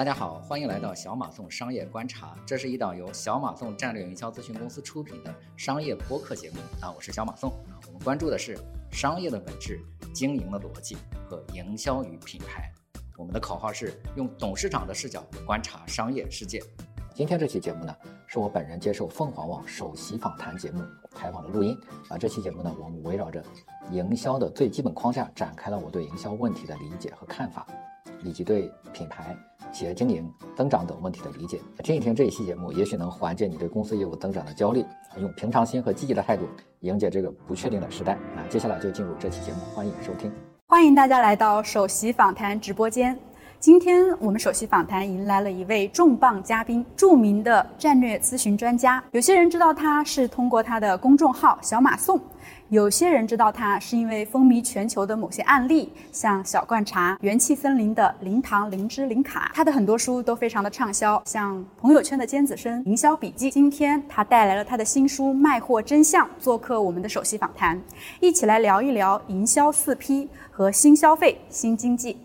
大家好，欢迎来到小马送商业观察，这是一档由小马送战略营销咨询公司出品的商业播客节目啊，我是小马送，我们关注的是商业的本质、经营的逻辑和营销与品牌。我们的口号是用董事长的视角观察商业世界。今天这期节目呢，是我本人接受凤凰网首席访谈节目采访的录音啊。这期节目呢，我们围绕着营销的最基本框架，展开了我对营销问题的理解和看法，以及对品牌。企业经营、增长等问题的理解，听一听这一期节目，也许能缓解你对公司业务增长的焦虑，用平常心和积极的态度迎接这个不确定的时代。那接下来就进入这期节目，欢迎收听。欢迎大家来到首席访谈直播间。今天我们首席访谈迎来了一位重磅嘉宾，著名的战略咨询专家。有些人知道他是通过他的公众号“小马送”，有些人知道他是因为风靡全球的某些案例，像小罐茶、元气森林的零糖灵芝零卡。他的很多书都非常的畅销，像朋友圈的尖子生、营销笔记。今天他带来了他的新书《卖货真相》，做客我们的首席访谈，一起来聊一聊营销四 P 和新消费新经济。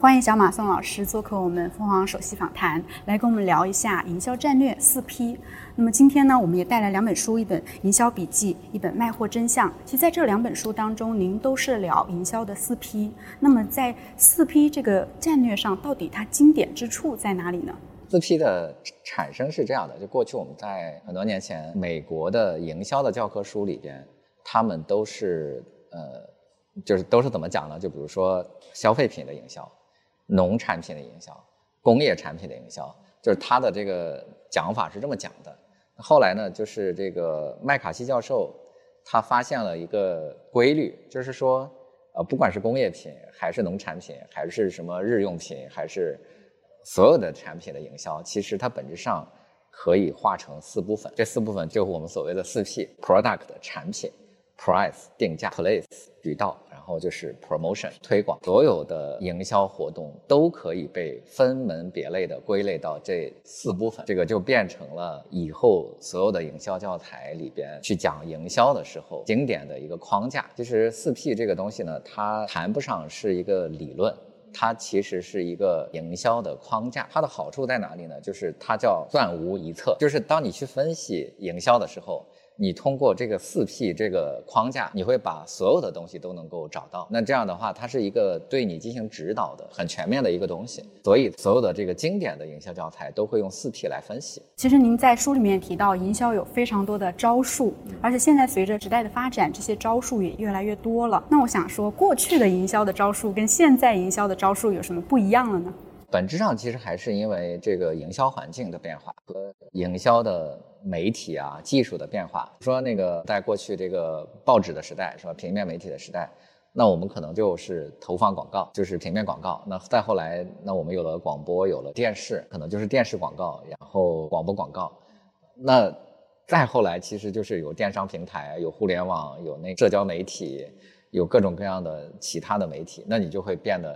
欢迎小马宋老师做客我们凤凰首席访谈，来跟我们聊一下营销战略四 P。那么今天呢，我们也带来两本书，一本营销笔记，一本卖货真相。其实在这两本书当中，您都是聊营销的四 P。那么在四 P 这个战略上，到底它经典之处在哪里呢？四 P 的产生是这样的，就过去我们在很多年前美国的营销的教科书里边，他们都是呃，就是都是怎么讲呢？就比如说消费品的营销。农产品的营销，工业产品的营销，就是他的这个讲法是这么讲的。后来呢，就是这个麦卡锡教授，他发现了一个规律，就是说，呃，不管是工业品，还是农产品，还是什么日用品，还是所有的产品的营销，其实它本质上可以划成四部分。这四部分就是我们所谓的四 P：product 产品，price 定价，place 渠道。后就是 promotion 推广，所有的营销活动都可以被分门别类的归类到这四部分，这个就变成了以后所有的营销教材里边去讲营销的时候经典的一个框架。其实四 P 这个东西呢，它谈不上是一个理论，它其实是一个营销的框架。它的好处在哪里呢？就是它叫断无一策，就是当你去分析营销的时候。你通过这个四 P 这个框架，你会把所有的东西都能够找到。那这样的话，它是一个对你进行指导的很全面的一个东西。所以，所有的这个经典的营销教材都会用四 P 来分析。其实您在书里面提到，营销有非常多的招数，而且现在随着时代的发展，这些招数也越来越多了。那我想说，过去的营销的招数跟现在营销的招数有什么不一样了呢？本质上其实还是因为这个营销环境的变化和营销的媒体啊技术的变化。说那个在过去这个报纸的时代是吧，平面媒体的时代，那我们可能就是投放广告，就是平面广告。那再后来，那我们有了广播，有了电视，可能就是电视广告，然后广播广告。那再后来，其实就是有电商平台，有互联网，有那社交媒体，有各种各样的其他的媒体。那你就会变得，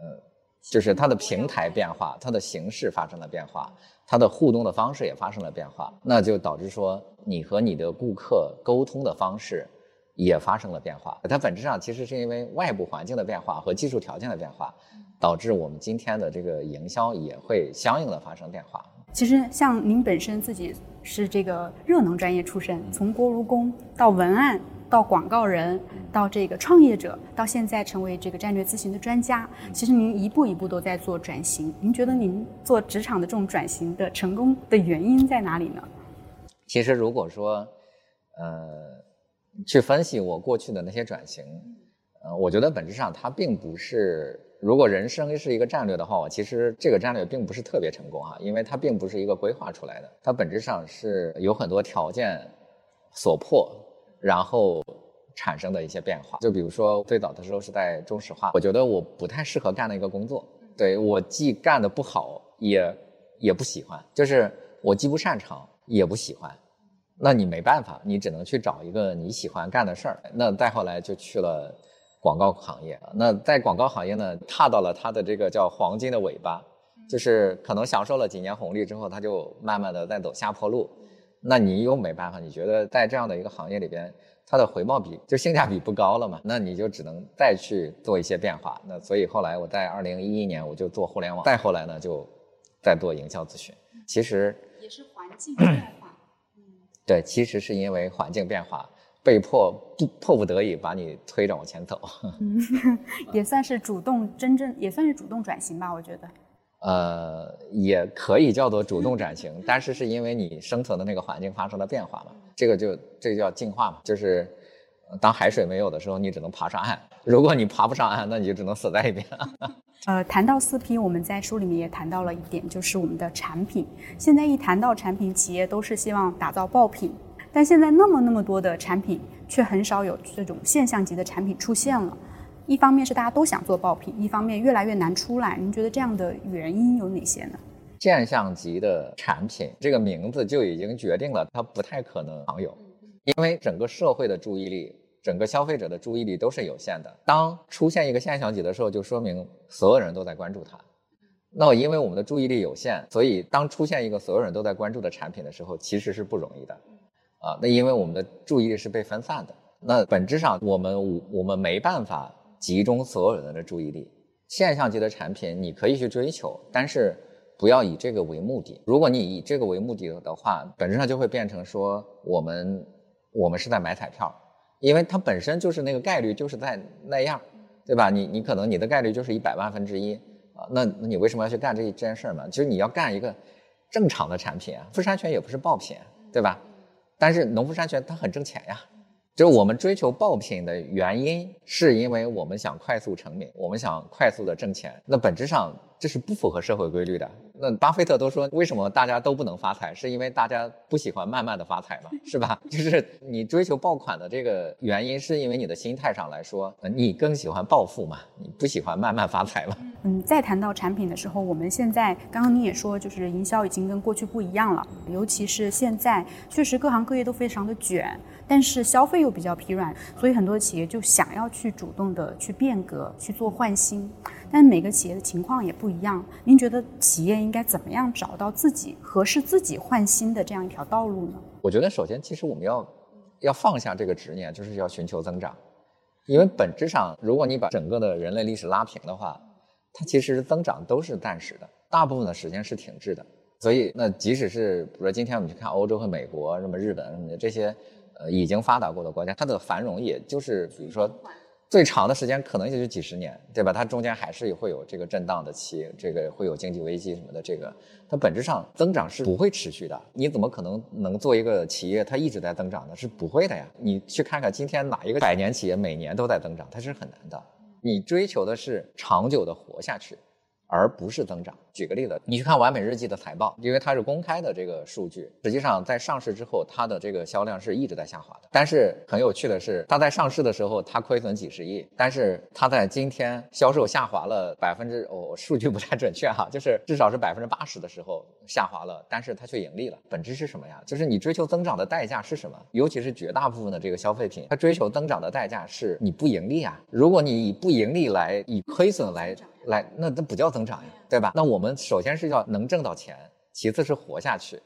呃。就是它的平台变化，它的形式发生了变化，它的互动的方式也发生了变化，那就导致说你和你的顾客沟通的方式也发生了变化。它本质上其实是因为外部环境的变化和技术条件的变化，导致我们今天的这个营销也会相应的发生变化。其实像您本身自己是这个热能专业出身，从锅炉工到文案。到广告人，到这个创业者，到现在成为这个战略咨询的专家，其实您一步一步都在做转型。您觉得您做职场的这种转型的成功的原因在哪里呢？其实如果说，呃，去分析我过去的那些转型，呃，我觉得本质上它并不是，如果人生是一个战略的话，我其实这个战略并不是特别成功哈，因为它并不是一个规划出来的，它本质上是有很多条件所迫。然后产生的一些变化，就比如说最早的时候是在中石化，我觉得我不太适合干的一个工作，对我既干的不好，也也不喜欢，就是我既不擅长也不喜欢，那你没办法，你只能去找一个你喜欢干的事儿。那再后来就去了广告行业，那在广告行业呢，踏到了它的这个叫黄金的尾巴，就是可能享受了几年红利之后，它就慢慢的在走下坡路。那你又没办法，你觉得在这样的一个行业里边，它的回报比就性价比不高了嘛？那你就只能再去做一些变化。那所以后来我在二零一一年我就做互联网，再后来呢就在做营销咨询。其实也是环境变化，嗯，对，其实是因为环境变化，被迫不迫不得已把你推着往前走。嗯，也算是主动，真正也算是主动转型吧，我觉得。呃，也可以叫做主动转型，但是是因为你生存的那个环境发生了变化嘛，这个就这个叫进化嘛，就是当海水没有的时候，你只能爬上岸；如果你爬不上岸，那你就只能死在一边。呃，谈到四 P，我们在书里面也谈到了一点，就是我们的产品。现在一谈到产品，企业都是希望打造爆品，但现在那么那么多的产品，却很少有这种现象级的产品出现了。一方面是大家都想做爆品，一方面越来越难出来。您觉得这样的原因有哪些呢？现象级的产品这个名字就已经决定了它不太可能常有，因为整个社会的注意力、整个消费者的注意力都是有限的。当出现一个现象级的时候，就说明所有人都在关注它。那因为我们的注意力有限，所以当出现一个所有人都在关注的产品的时候，其实是不容易的。啊，那因为我们的注意力是被分散的，那本质上我们我们没办法。集中所有人的注意力，现象级的产品你可以去追求，但是不要以这个为目的。如果你以这个为目的的话，本质上就会变成说我们我们是在买彩票，因为它本身就是那个概率就是在那样，对吧？你你可能你的概率就是一百万分之一啊，那那你为什么要去干这一件事儿嘛？其实你要干一个正常的产品啊，富山泉也不是爆品，对吧？但是农夫山泉它很挣钱呀。就是我们追求爆品的原因，是因为我们想快速成名，我们想快速的挣钱。那本质上这是不符合社会规律的。那巴菲特都说，为什么大家都不能发财？是因为大家不喜欢慢慢的发财嘛，是吧？就是你追求爆款的这个原因，是因为你的心态上来说，你更喜欢暴富嘛，你不喜欢慢慢发财嘛。嗯，再谈到产品的时候，我们现在刚刚你也说，就是营销已经跟过去不一样了，尤其是现在，确实各行各业都非常的卷。但是消费又比较疲软，所以很多企业就想要去主动的去变革、去做换新。但每个企业的情况也不一样。您觉得企业应该怎么样找到自己合适自己换新的这样一条道路呢？我觉得首先，其实我们要要放下这个执念，就是要寻求增长。因为本质上，如果你把整个的人类历史拉平的话，它其实增长都是暂时的，大部分的时间是停滞的。所以，那即使是比如说今天我们去看欧洲和美国、什么日本什么的这些。呃，已经发达过的国家，它的繁荣也就是，比如说，最长的时间可能也就几十年，对吧？它中间还是会有这个震荡的期，这个会有经济危机什么的，这个它本质上增长是不会持续的。你怎么可能能做一个企业它一直在增长呢？是不会的呀。你去看看今天哪一个百年企业每年都在增长，它是很难的。你追求的是长久的活下去。而不是增长。举个例子，你去看完美日记的财报，因为它是公开的这个数据，实际上在上市之后，它的这个销量是一直在下滑的。但是很有趣的是，它在上市的时候，它亏损几十亿，但是它在今天销售下滑了百分之，哦，数据不太准确哈，就是至少是百分之八十的时候下滑了，但是它却盈利了。本质是什么呀？就是你追求增长的代价是什么？尤其是绝大部分的这个消费品，它追求增长的代价是你不盈利啊。如果你以不盈利来，以亏损来。来，那那不叫增长呀，对吧？那我们首先是要能挣到钱，其次是活下去，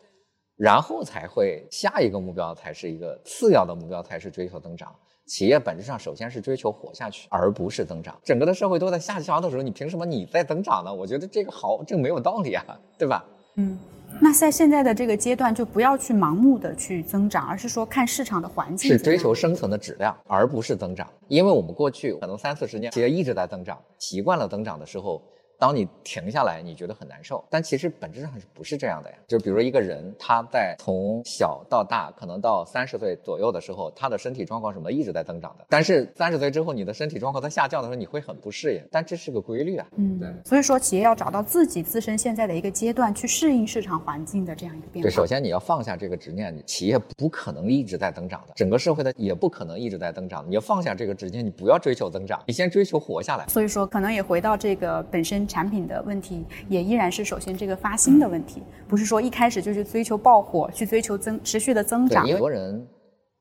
然后才会下一个目标才是一个次要的目标，才是追求增长。企业本质上首先是追求活下去，而不是增长。整个的社会都在下降的时候，你凭什么你在增长呢？我觉得这个好，这个没有道理啊，对吧？嗯。那在现在的这个阶段，就不要去盲目的去增长，而是说看市场的环境。是追求生存的质量，而不是增长。因为我们过去可能三四十年企业一直在增长，习惯了增长的时候。当你停下来，你觉得很难受，但其实本质上是不是这样的呀？就比如一个人，他在从小到大，可能到三十岁左右的时候，他的身体状况什么一直在增长的。但是三十岁之后，你的身体状况在下降的时候，你会很不适应。但这是个规律啊。嗯，对。所以说，企业要找到自己自身现在的一个阶段，去适应市场环境的这样一个变化。对，首先你要放下这个执念，企业不可能一直在增长的，整个社会的也不可能一直在增长。你要放下这个执念，你不要追求增长，你先追求活下来。所以说，可能也回到这个本身。产品的问题也依然是首先这个发新的问题，不是说一开始就去追求爆火，去追求增持续的增长。很多人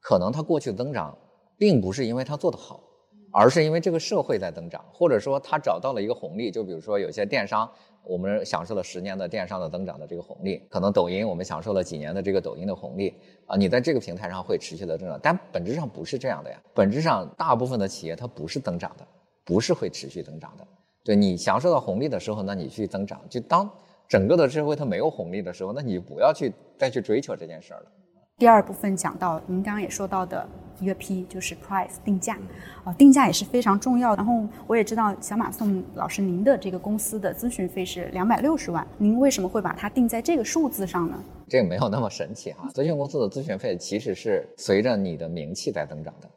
可能他过去增长，并不是因为他做得好，而是因为这个社会在增长，或者说他找到了一个红利。就比如说有些电商，我们享受了十年的电商的增长的这个红利，可能抖音我们享受了几年的这个抖音的红利啊，你在这个平台上会持续的增长，但本质上不是这样的呀。本质上大部分的企业它不是增长的，不是会持续增长的。对你享受到红利的时候，那你去增长。就当整个的社会它没有红利的时候，那你不要去再去追求这件事儿了。第二部分讲到您刚刚也说到的一个 P 就是 price 定价，啊，定价也是非常重要。然后我也知道小马宋老师您的这个公司的咨询费是两百六十万，您为什么会把它定在这个数字上呢？这个没有那么神奇哈，咨询公司的咨询费其实是随着你的名气在增长的，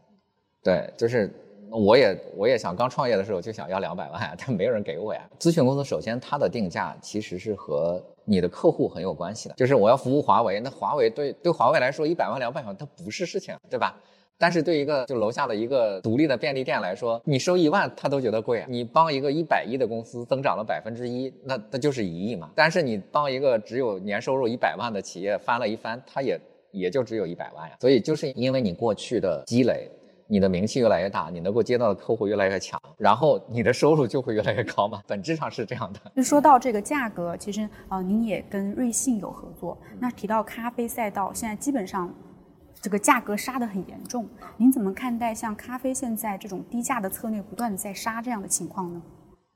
对，就是。我也我也想刚创业的时候就想要两百万，但没有人给我呀。咨询公司首先它的定价其实是和你的客户很有关系的，就是我要服务华为，那华为对对华为来说一百万两百万它不是事情，对吧？但是对一个就楼下的一个独立的便利店来说，你收一万他都觉得贵啊。你帮一个一百亿的公司增长了百分之一，那那就是一亿嘛。但是你帮一个只有年收入一百万的企业翻了一番，它也也就只有一百万呀。所以就是因为你过去的积累。你的名气越来越大，你能够接到的客户越来越强，然后你的收入就会越来越高嘛？本质上是这样的。就说到这个价格，其实呃，您也跟瑞幸有合作。那提到咖啡赛道，现在基本上这个价格杀得很严重。您怎么看待像咖啡现在这种低价的策略不断的在杀这样的情况呢？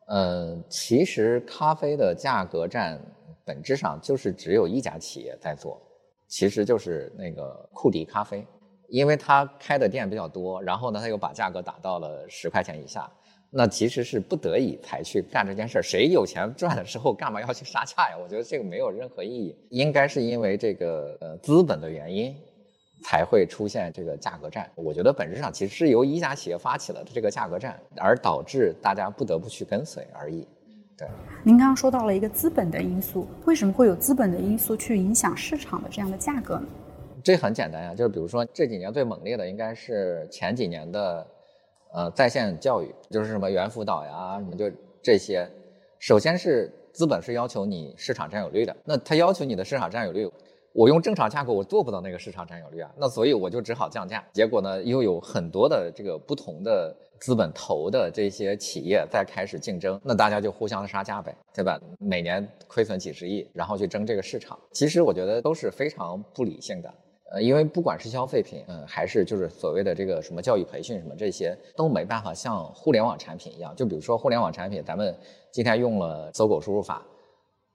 呃，其实咖啡的价格战本质上就是只有一家企业在做，其实就是那个库迪咖啡。因为他开的店比较多，然后呢，他又把价格打到了十块钱以下，那其实是不得已才去干这件事儿。谁有钱赚的时候，干嘛要去杀价呀？我觉得这个没有任何意义。应该是因为这个呃资本的原因，才会出现这个价格战。我觉得本质上其实是由一家企业发起了这个价格战，而导致大家不得不去跟随而已。对，您刚刚说到了一个资本的因素，为什么会有资本的因素去影响市场的这样的价格呢？这很简单呀，就是比如说这几年最猛烈的应该是前几年的，呃，在线教育，就是什么猿辅导呀，什么就这些。首先是资本是要求你市场占有率的，那他要求你的市场占有率，我用正常价格我做不到那个市场占有率啊，那所以我就只好降价。结果呢，又有很多的这个不同的资本投的这些企业在开始竞争，那大家就互相杀价呗，对吧？每年亏损几十亿，然后去争这个市场。其实我觉得都是非常不理性的。呃，因为不管是消费品，嗯，还是就是所谓的这个什么教育培训什么这些，都没办法像互联网产品一样。就比如说互联网产品，咱们今天用了搜狗输入法，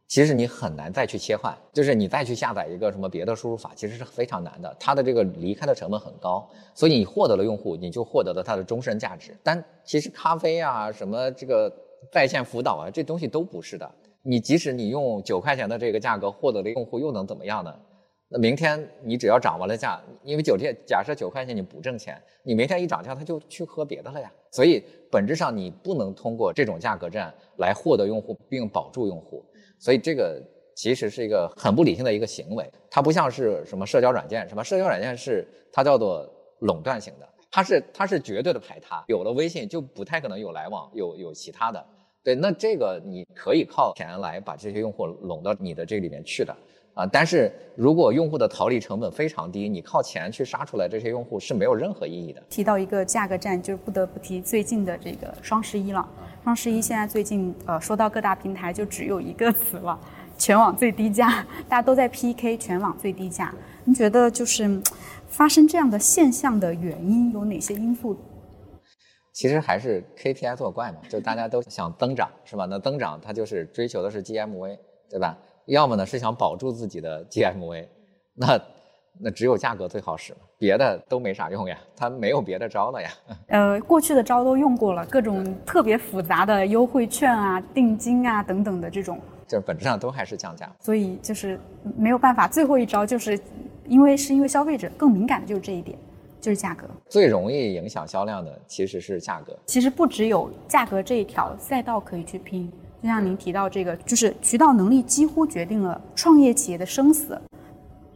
其实你很难再去切换，就是你再去下载一个什么别的输入法，其实是非常难的。它的这个离开的成本很高，所以你获得了用户，你就获得了它的终身价值。但其实咖啡啊，什么这个在线辅导啊，这东西都不是的。你即使你用九块钱的这个价格获得了用户，又能怎么样呢？那明天你只要涨完了价，因为酒店假设九块钱你不挣钱，你明天一涨价他就去喝别的了呀。所以本质上你不能通过这种价格战来获得用户并保住用户，所以这个其实是一个很不理性的一个行为。它不像是什么社交软件，什么社交软件是它叫做垄断型的，它是它是绝对的排他，有了微信就不太可能有来往，有有其他的。对，那这个你可以靠钱来把这些用户拢到你的这里面去的。啊，但是如果用户的逃离成本非常低，你靠钱去杀出来这些用户是没有任何意义的。提到一个价格战，就不得不提最近的这个双十一了。双十一现在最近，呃，说到各大平台就只有一个词了，全网最低价，大家都在 PK 全网最低价。您觉得就是发生这样的现象的原因有哪些因素？其实还是 KPI 作怪嘛，就大家都想增长，是吧？那增长它就是追求的是 GMV，对吧？要么呢是想保住自己的 GMV，那那只有价格最好使了，别的都没啥用呀，它没有别的招了呀。呃，过去的招都用过了，各种特别复杂的优惠券啊、定金啊等等的这种，就是本质上都还是降价。所以就是没有办法，最后一招就是因为是因为消费者更敏感的就是这一点，就是价格。最容易影响销量的其实是价格。其实不只有价格这一条赛道可以去拼。就像您提到这个，就是渠道能力几乎决定了创业企业的生死。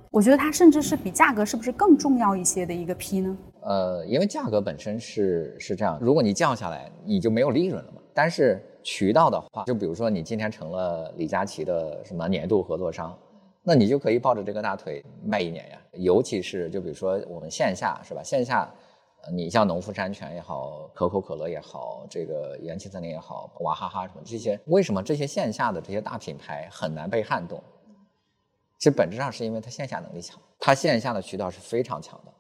我觉得它甚至是比价格是不是更重要一些的一个 P 呢？呃，因为价格本身是是这样，如果你降下来，你就没有利润了嘛。但是渠道的话，就比如说你今天成了李佳琦的什么年度合作商，那你就可以抱着这个大腿卖一年呀。尤其是就比如说我们线下是吧？线下。你像农夫山泉也好，可口可乐也好，这个元气森林也好，娃哈哈什么这些，为什么这些线下的这些大品牌很难被撼动？其实本质上是因为它线下能力强，它线下的渠道是非常强的。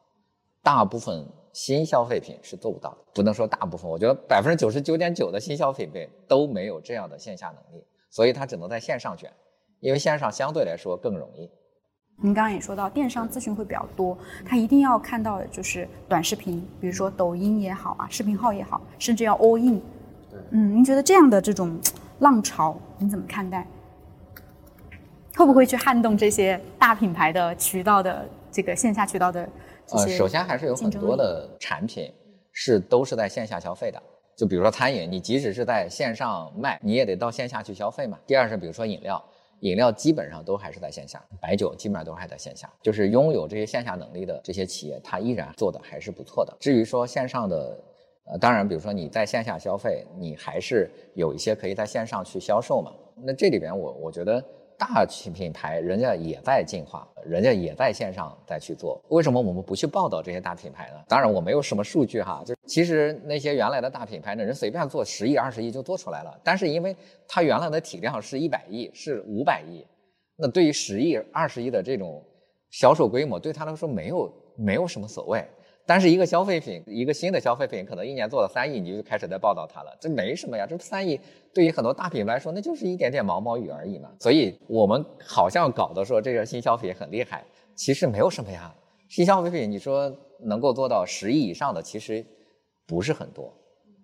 大部分新消费品是做不到的，不能说大部分，我觉得百分之九十九点九的新消费品都没有这样的线下能力，所以它只能在线上卷。因为线上相对来说更容易。您刚刚也说到，电商咨询会比较多，他一定要看到的就是短视频，比如说抖音也好啊，视频号也好，甚至要 all in。嗯，您觉得这样的这种浪潮，您怎么看待？会不会去撼动这些大品牌的渠道的这个线下渠道的？呃，首先还是有很多的产品是都是在线下消费的，就比如说餐饮，你即使是在线上卖，你也得到线下去消费嘛。第二是比如说饮料，饮料基本上都还是在线下，白酒基本上都还在线下，就是拥有这些线下能力的这些企业，它依然做的还是不错的。至于说线上的，呃，当然，比如说你在线下消费，你还是有一些可以在线上去销售嘛。那这里边我我觉得。大品牌人家也在进化，人家也在线上再去做。为什么我们不去报道这些大品牌呢？当然我没有什么数据哈，就其实那些原来的大品牌呢，人随便做十亿、二十亿就做出来了。但是因为它原来的体量是一百亿、是五百亿，那对于十亿、二十亿的这种销售规模，对他来说没有没有什么所谓。但是一个消费品，一个新的消费品，可能一年做了三亿，你就开始在报道它了，这没什么呀。这三亿对于很多大品牌来说，那就是一点点毛毛雨而已嘛。所以我们好像搞得说这个新消费品很厉害，其实没有什么呀。新消费品你说能够做到十亿以上的，其实不是很多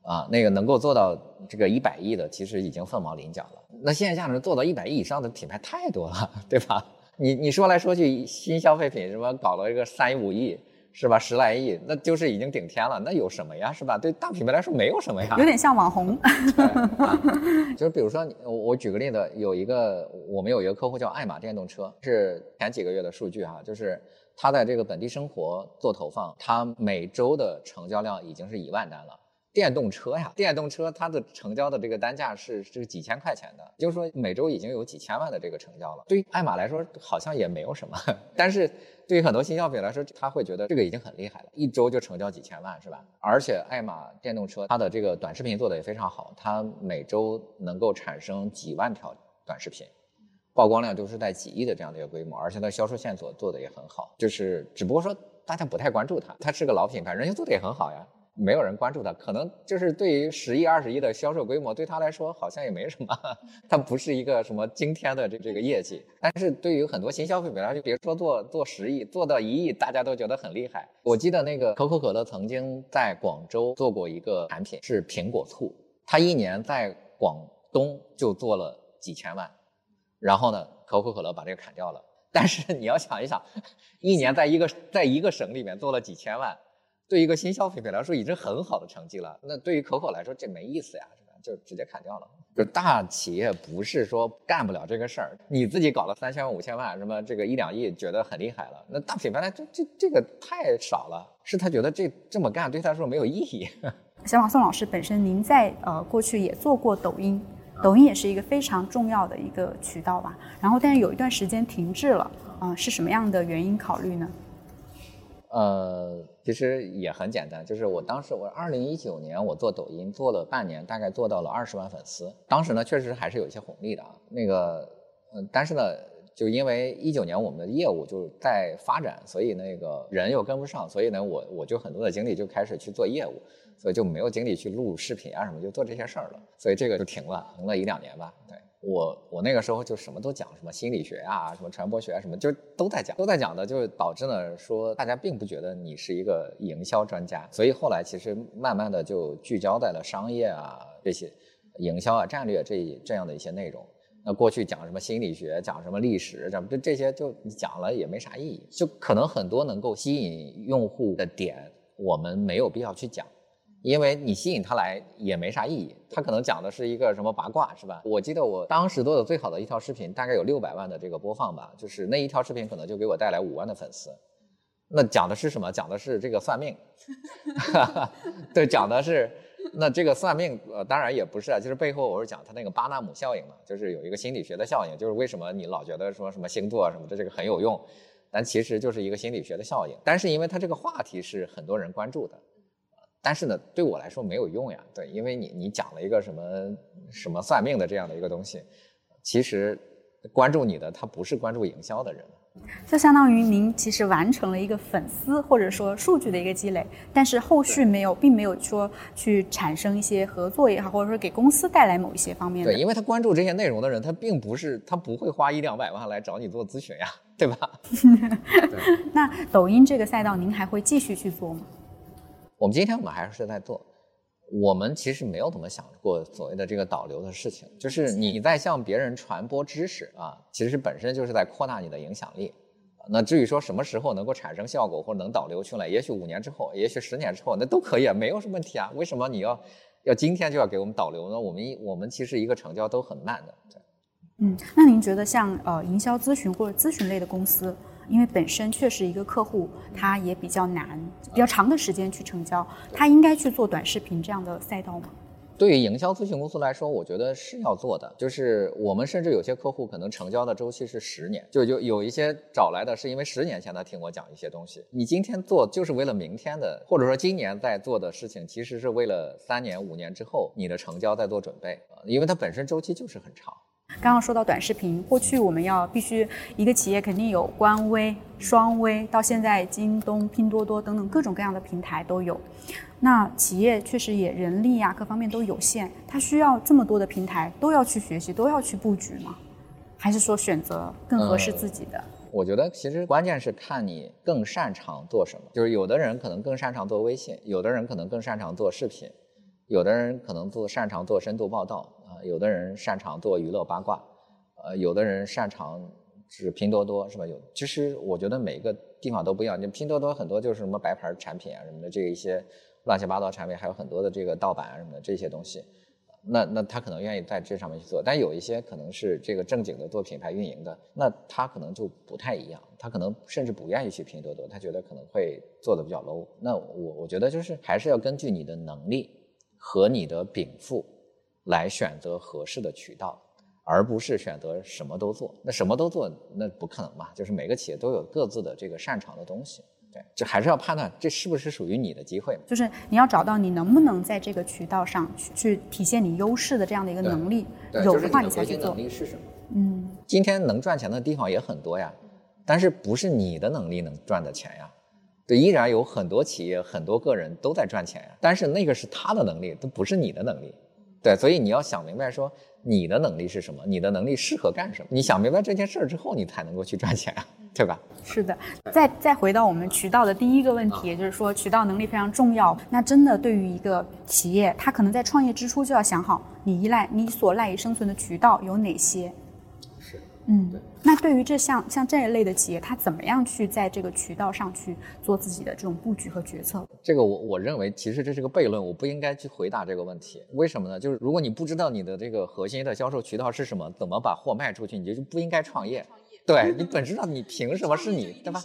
啊。那个能够做到这个一百亿的，其实已经凤毛麟角了。那线下能做到一百亿以上的品牌太多了，对吧？你你说来说去，新消费品什么搞了一个三亿五亿。是吧？十来亿，那就是已经顶天了。那有什么呀？是吧？对大品牌来说，没有什么呀。有点像网红。就是比如说，我我举个例子，有一个我们有一个客户叫爱玛电动车，是前几个月的数据哈，就是他在这个本地生活做投放，他每周的成交量已经是一万单了。电动车呀，电动车它的成交的这个单价是这个几千块钱的，就是说每周已经有几千万的这个成交了。对于爱玛来说，好像也没有什么，但是对于很多新消费来说，他会觉得这个已经很厉害了，一周就成交几千万，是吧？而且爱玛电动车它的这个短视频做的也非常好，它每周能够产生几万条短视频，曝光量都是在几亿的这样的一个规模，而且它销售线索做的也很好，就是只不过说大家不太关注它，它是个老品牌，人家做的也很好呀。没有人关注他，可能就是对于十亿、二十亿的销售规模，对他来说好像也没什么，他不是一个什么惊天的这这个业绩。但是对于很多新消费品来说，别说做做十亿，做到一亿，大家都觉得很厉害。我记得那个可口可乐曾经在广州做过一个产品，是苹果醋，它一年在广东就做了几千万，然后呢，可口可乐把这个砍掉了。但是你要想一想，一年在一个在一个省里面做了几千万。对一个新消费品来说，已经很好的成绩了。那对于可口来说，这没意思呀，是吧？就直接砍掉了。就大企业不是说干不了这个事儿，你自己搞了三千万、五千万，什么这个一两亿，觉得很厉害了。那大品牌呢，这这这个太少了，是他觉得这这么干对他说没有意义。小马宋老师本身，您在呃过去也做过抖音，抖音也是一个非常重要的一个渠道吧。然后但是有一段时间停滞了，啊，是什么样的原因考虑呢？呃，其实也很简单，就是我当时我二零一九年我做抖音做了半年，大概做到了二十万粉丝。当时呢，确实还是有一些红利的啊。那个，嗯，但是呢，就因为一九年我们的业务就是在发展，所以那个人又跟不上，所以呢，我我就很多的精力就开始去做业务，所以就没有精力去录视频啊什么，就做这些事儿了。所以这个就停了，停了一两年吧。我我那个时候就什么都讲，什么心理学啊，什么传播学啊，什么就都在讲，都在讲的，就导致呢说大家并不觉得你是一个营销专家，所以后来其实慢慢的就聚焦在了商业啊这些营销啊战略这这样的一些内容。那过去讲什么心理学，讲什么历史，讲这这些就你讲了也没啥意义，就可能很多能够吸引用户的点，我们没有必要去讲。因为你吸引他来也没啥意义，他可能讲的是一个什么八卦，是吧？我记得我当时做的最好的一条视频，大概有六百万的这个播放吧，就是那一条视频可能就给我带来五万的粉丝。那讲的是什么？讲的是这个算命，对，讲的是那这个算命，呃，当然也不是啊，就是背后我是讲他那个巴纳姆效应嘛，就是有一个心理学的效应，就是为什么你老觉得说什么星座啊什么的这个很有用，但其实就是一个心理学的效应。但是因为他这个话题是很多人关注的。但是呢，对我来说没有用呀。对，因为你你讲了一个什么什么算命的这样的一个东西，其实关注你的他不是关注营销的人，就相当于您其实完成了一个粉丝或者说数据的一个积累，但是后续没有，并没有说去产生一些合作也好，或者说给公司带来某一些方面的。对，因为他关注这些内容的人，他并不是他不会花一两百万来找你做咨询呀，对吧？那抖音这个赛道，您还会继续去做吗？我们今天我们还是在做。我们其实没有怎么想过所谓的这个导流的事情，就是你在向别人传播知识啊，其实本身就是在扩大你的影响力。那至于说什么时候能够产生效果或者能导流出来，也许五年之后，也许十年之后，那都可以，没有什么问题啊。为什么你要要今天就要给我们导流呢？我们一我们其实一个成交都很慢的。嗯，那您觉得像呃营销咨询或者咨询类的公司？因为本身确实一个客户，他也比较难，比较长的时间去成交，他应该去做短视频这样的赛道吗？对于营销咨询公司来说，我觉得是要做的。就是我们甚至有些客户可能成交的周期是十年，就就有一些找来的是因为十年前他听我讲一些东西，你今天做就是为了明天的，或者说今年在做的事情，其实是为了三年五年之后你的成交在做准备，因为它本身周期就是很长。刚刚说到短视频，过去我们要必须一个企业肯定有官微、双微，到现在京东、拼多多等等各种各样的平台都有。那企业确实也人力呀各方面都有限，它需要这么多的平台都要去学习，都要去布局吗？还是说选择更合适自己的？我觉得其实关键是看你更擅长做什么。就是有的人可能更擅长做微信，有的人可能更擅长做视频，有的人可能做擅长做深度报道。有的人擅长做娱乐八卦，呃，有的人擅长是拼多多，是吧？有，其实我觉得每个地方都不一样。你拼多多很多就是什么白牌产品啊什么的，这一些乱七八糟产品，还有很多的这个盗版啊什么的这些东西，那那他可能愿意在这上面去做。但有一些可能是这个正经的做品牌运营的，那他可能就不太一样，他可能甚至不愿意去拼多多，他觉得可能会做的比较 low。那我我觉得就是还是要根据你的能力和你的禀赋。来选择合适的渠道，而不是选择什么都做。那什么都做，那不可能嘛？就是每个企业都有各自的这个擅长的东西，对，这还是要判断这是不是属于你的机会。就是你要找到你能不能在这个渠道上去去体现你优势的这样的一个能力，有的话你才去做。能力是什么？嗯，今天能赚钱的地方也很多呀，但是不是你的能力能赚的钱呀？对，依然有很多企业、很多个人都在赚钱呀，但是那个是他的能力，都不是你的能力。对，所以你要想明白，说你的能力是什么，你的能力适合干什么。你想明白这件事儿之后，你才能够去赚钱啊，对吧？是的。再再回到我们渠道的第一个问题，也就是说渠道能力非常重要。那真的对于一个企业，他可能在创业之初就要想好，你依赖你所赖以生存的渠道有哪些。是嗯，那对于这像像这一类的企业，它怎么样去在这个渠道上去做自己的这种布局和决策？这个我我认为其实这是个悖论，我不应该去回答这个问题。为什么呢？就是如果你不知道你的这个核心的销售渠道是什么，怎么把货卖出去，你就不应该创业。对你本质上你凭什么是你，对吧？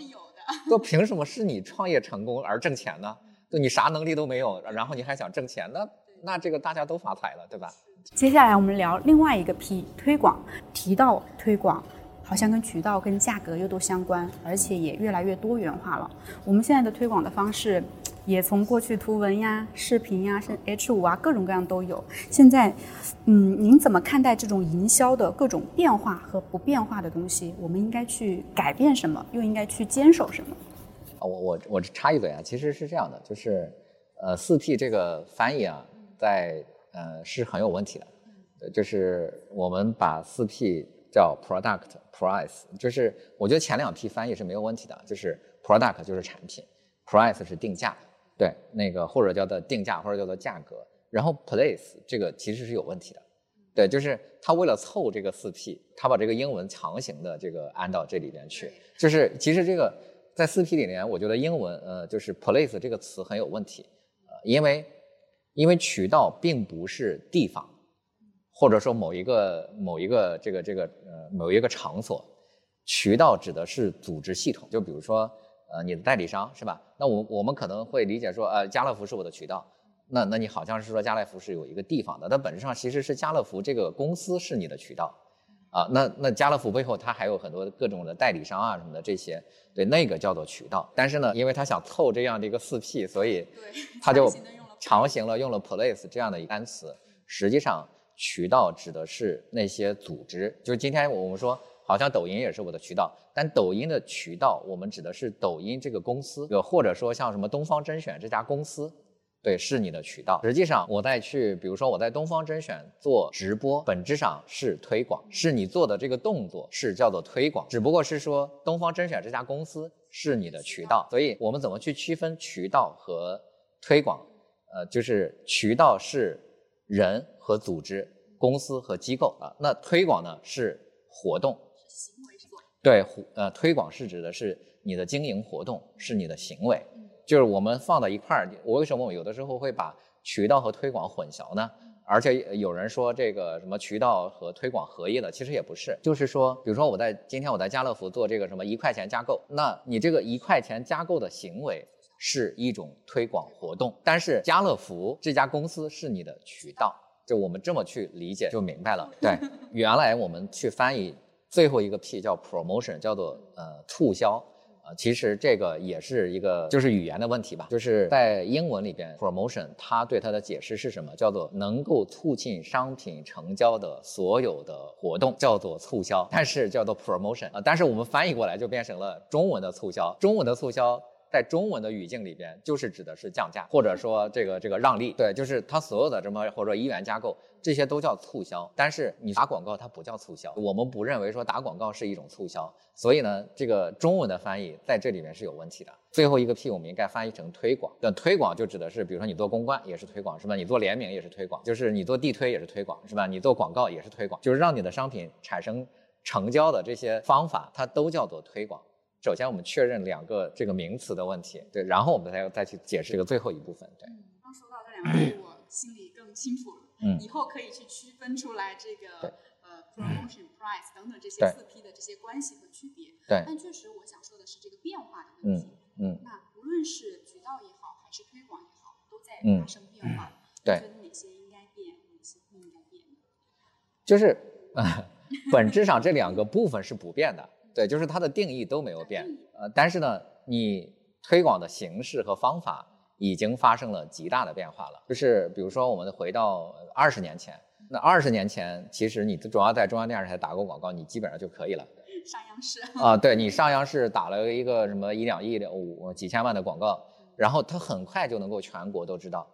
都凭什么是你创业成功而挣钱呢？就你啥能力都没有，然后你还想挣钱，那那这个大家都发财了，对吧？接下来我们聊另外一个 P 推广，提到推广，好像跟渠道跟价格又都相关，而且也越来越多元化了。我们现在的推广的方式，也从过去图文呀、视频呀、甚至 H 五啊，各种各样都有。现在，嗯，您怎么看待这种营销的各种变化和不变化的东西？我们应该去改变什么？又应该去坚守什么？我我我插一嘴啊，其实是这样的，就是，呃，四 P 这个翻译啊，在。呃，是很有问题的，就是我们把四 P 叫 product price，就是我觉得前两批翻译是没有问题的，就是 product 就是产品，price 是定价，对，那个或者叫做定价或者叫做价格，然后 place 这个其实是有问题的，对，就是他为了凑这个四 P，他把这个英文强行的这个安到这里边去，就是其实这个在四 P 里面，我觉得英文呃就是 place 这个词很有问题，呃，因为。因为渠道并不是地方，或者说某一个某一个这个这个呃某一个场所，渠道指的是组织系统。就比如说呃你的代理商是吧？那我我们可能会理解说呃家乐福是我的渠道，那那你好像是说家乐福是有一个地方的，但本质上其实是家乐福这个公司是你的渠道啊。那那家乐福背后它还有很多各种的代理商啊什么的这些，对那个叫做渠道。但是呢，因为他想凑这样的一个四 P，所以他就。强行了用了 place 这样的一个单词，实际上渠道指的是那些组织。就是今天我们说好像抖音也是我的渠道，但抖音的渠道，我们指的是抖音这个公司，或者说像什么东方甄选这家公司，对，是你的渠道。实际上，我再去，比如说我在东方甄选做直播，本质上是推广，是你做的这个动作是叫做推广，只不过是说东方甄选这家公司是你的渠道。所以我们怎么去区分渠道和推广？呃，就是渠道是人和组织、公司和机构啊，那推广呢是活动。是行为是对，呃，推广是指的是你的经营活动，是你的行为，就是我们放到一块儿。我为什么有的时候会把渠道和推广混淆呢？而且有人说这个什么渠道和推广合一的，其实也不是。就是说，比如说我在今天我在家乐福做这个什么一块钱加购，那你这个一块钱加购的行为是一种推广活动，但是家乐福这家公司是你的渠道，就我们这么去理解就明白了。对，原来我们去翻译。最后一个 P 叫 promotion，叫做呃促销，啊，其实这个也是一个就是语言的问题吧，就是在英文里边 promotion 它对它的解释是什么？叫做能够促进商品成交的所有的活动叫做促销，但是叫做 promotion 啊，但是我们翻译过来就变成了中文的促销，中文的促销。在中文的语境里边，就是指的是降价，或者说这个这个让利，对，就是它所有的什么或者说一元加购，这些都叫促销。但是你打广告，它不叫促销。我们不认为说打广告是一种促销，所以呢，这个中文的翻译在这里面是有问题的。最后一个 P 我们应该翻译成推广。那推广就指的是，比如说你做公关也是推广，是吧？你做联名也是推广，就是你做地推也是推广，是吧？你做广告也是推广，就是让你的商品产生成交的这些方法，它都叫做推广。首先，我们确认两个这个名词的问题，对，然后我们再再去解释这个最后一部分，对。刚说到这两个，我心里更清楚了。嗯。以后可以去区分出来这个呃 promotion price 等等这些四 P 的这些关系和区别。对。但确实，我想说的是这个变化的问题。嗯嗯。那无论是渠道也好，还是推广也好，都在发生变化。对。觉得哪些应该变，哪些不应该变？就是啊，本质上这两个部分是不变的。对，就是它的定义都没有变，呃，但是呢，你推广的形式和方法已经发生了极大的变化了。就是比如说，我们回到二十年前，那二十年前，其实你主要在中央电视台打过广告，你基本上就可以了。上央视啊，对你上央视打了一个什么一两亿的五几千万的广告，然后它很快就能够全国都知道。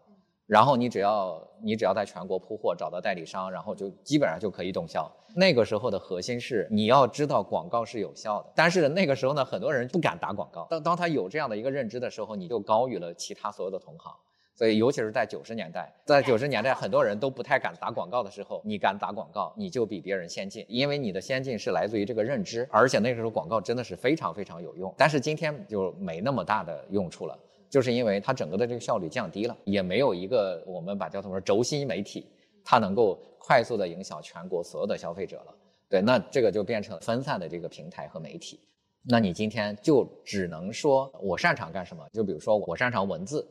然后你只要你只要在全国铺货，找到代理商，然后就基本上就可以动销。那个时候的核心是你要知道广告是有效的，但是那个时候呢，很多人不敢打广告。当当他有这样的一个认知的时候，你就高于了其他所有的同行。所以，尤其是在九十年代，在九十年代很多人都不太敢打广告的时候，你敢打广告，你就比别人先进，因为你的先进是来自于这个认知，而且那个时候广告真的是非常非常有用。但是今天就没那么大的用处了。就是因为它整个的这个效率降低了，也没有一个我们把叫什么轴心媒体，它能够快速的影响全国所有的消费者了。对，那这个就变成分散的这个平台和媒体。那你今天就只能说我擅长干什么？就比如说我擅长文字。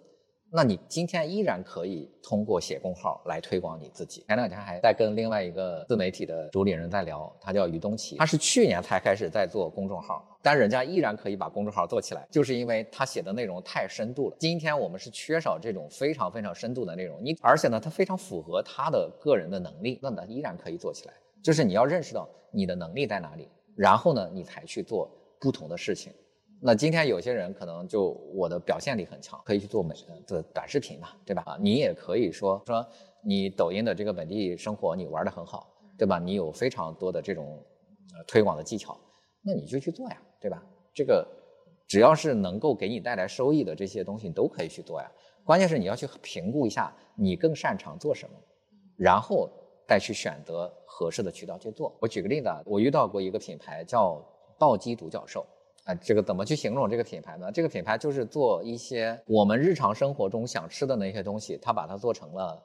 那你今天依然可以通过写公号来推广你自己。前两天还在跟另外一个自媒体的主理人在聊，他叫于东奇，他是去年才开始在做公众号，但人家依然可以把公众号做起来，就是因为他写的内容太深度了。今天我们是缺少这种非常非常深度的内容，你而且呢，他非常符合他的个人的能力，那他依然可以做起来。就是你要认识到你的能力在哪里，然后呢，你才去做不同的事情。那今天有些人可能就我的表现力很强，可以去做美的短视频嘛，对吧？你也可以说说你抖音的这个本地生活你玩的很好，对吧？你有非常多的这种推广的技巧，那你就去做呀，对吧？这个只要是能够给你带来收益的这些东西，你都可以去做呀。关键是你要去评估一下你更擅长做什么，然后再去选择合适的渠道去做。我举个例子啊，我遇到过一个品牌叫暴击独角兽。啊，这个怎么去形容这个品牌呢？这个品牌就是做一些我们日常生活中想吃的那些东西，它把它做成了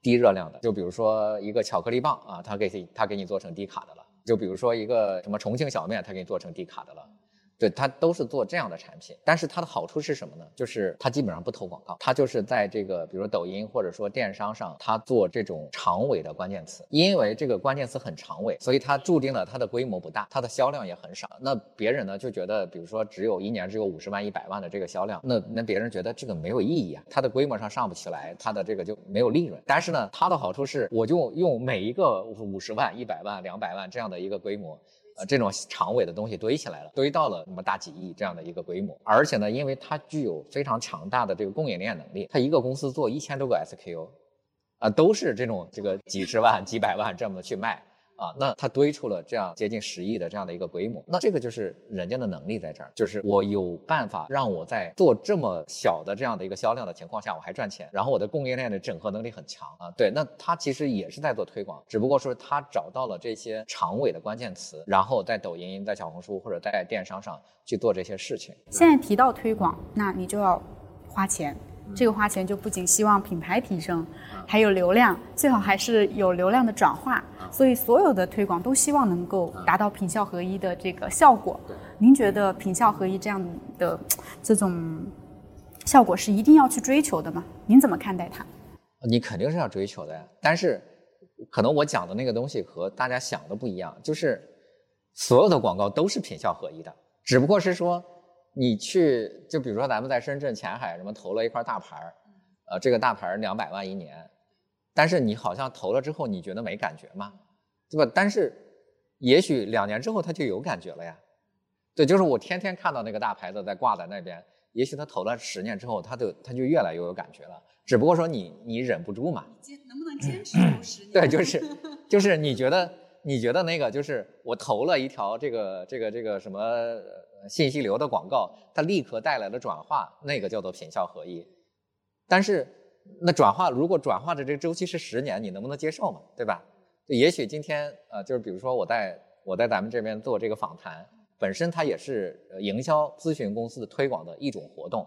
低热量的。就比如说一个巧克力棒啊，它给它给你做成低卡的了。就比如说一个什么重庆小面，它给你做成低卡的了。对，它都是做这样的产品，但是它的好处是什么呢？就是它基本上不投广告，它就是在这个比如说抖音或者说电商上，它做这种长尾的关键词，因为这个关键词很长尾，所以它注定了它的规模不大，它的销量也很少。那别人呢就觉得，比如说只有一年只有五十万、一百万的这个销量，那那别人觉得这个没有意义啊，它的规模上上不起来，它的这个就没有利润。但是呢，它的好处是，我就用每一个五十万、一百万、两百万这样的一个规模。啊，这种长尾的东西堆起来了，堆到了那么大几亿这样的一个规模，而且呢，因为它具有非常强大的这个供应链能力，它一个公司做一千多个 SKU，啊，都是这种这个几十万、几百万这么去卖。啊，那它堆出了这样接近十亿的这样的一个规模，那这个就是人家的能力在这儿，就是我有办法让我在做这么小的这样的一个销量的情况下，我还赚钱，然后我的供应链的整合能力很强啊。对，那他其实也是在做推广，只不过说他找到了这些长尾的关键词，然后在抖音、在小红书或者在电商上去做这些事情。现在提到推广，那你就要花钱。这个花钱就不仅希望品牌提升，还有流量，最好还是有流量的转化。所以所有的推广都希望能够达到品效合一的这个效果。您觉得品效合一这样的这种效果是一定要去追求的吗？您怎么看待它？你肯定是要追求的呀。但是可能我讲的那个东西和大家想的不一样，就是所有的广告都是品效合一的，只不过是说。你去，就比如说咱们在深圳前海什么投了一块大牌儿，呃，这个大牌儿两百万一年，但是你好像投了之后，你觉得没感觉吗？对吧？但是也许两年之后他就有感觉了呀。对，就是我天天看到那个大牌子在挂在那边，也许他投了十年之后，他就他就越来越有感觉了。只不过说你你忍不住嘛。坚能不能坚持住十年？对，就是就是你觉得你觉得那个就是我投了一条这个这个这个什么。信息流的广告，它立刻带来了转化，那个叫做品效合一。但是，那转化如果转化的这个周期是十年，你能不能接受嘛？对吧？也许今天，呃，就是比如说我在我在咱们这边做这个访谈，本身它也是营销咨询公司的推广的一种活动，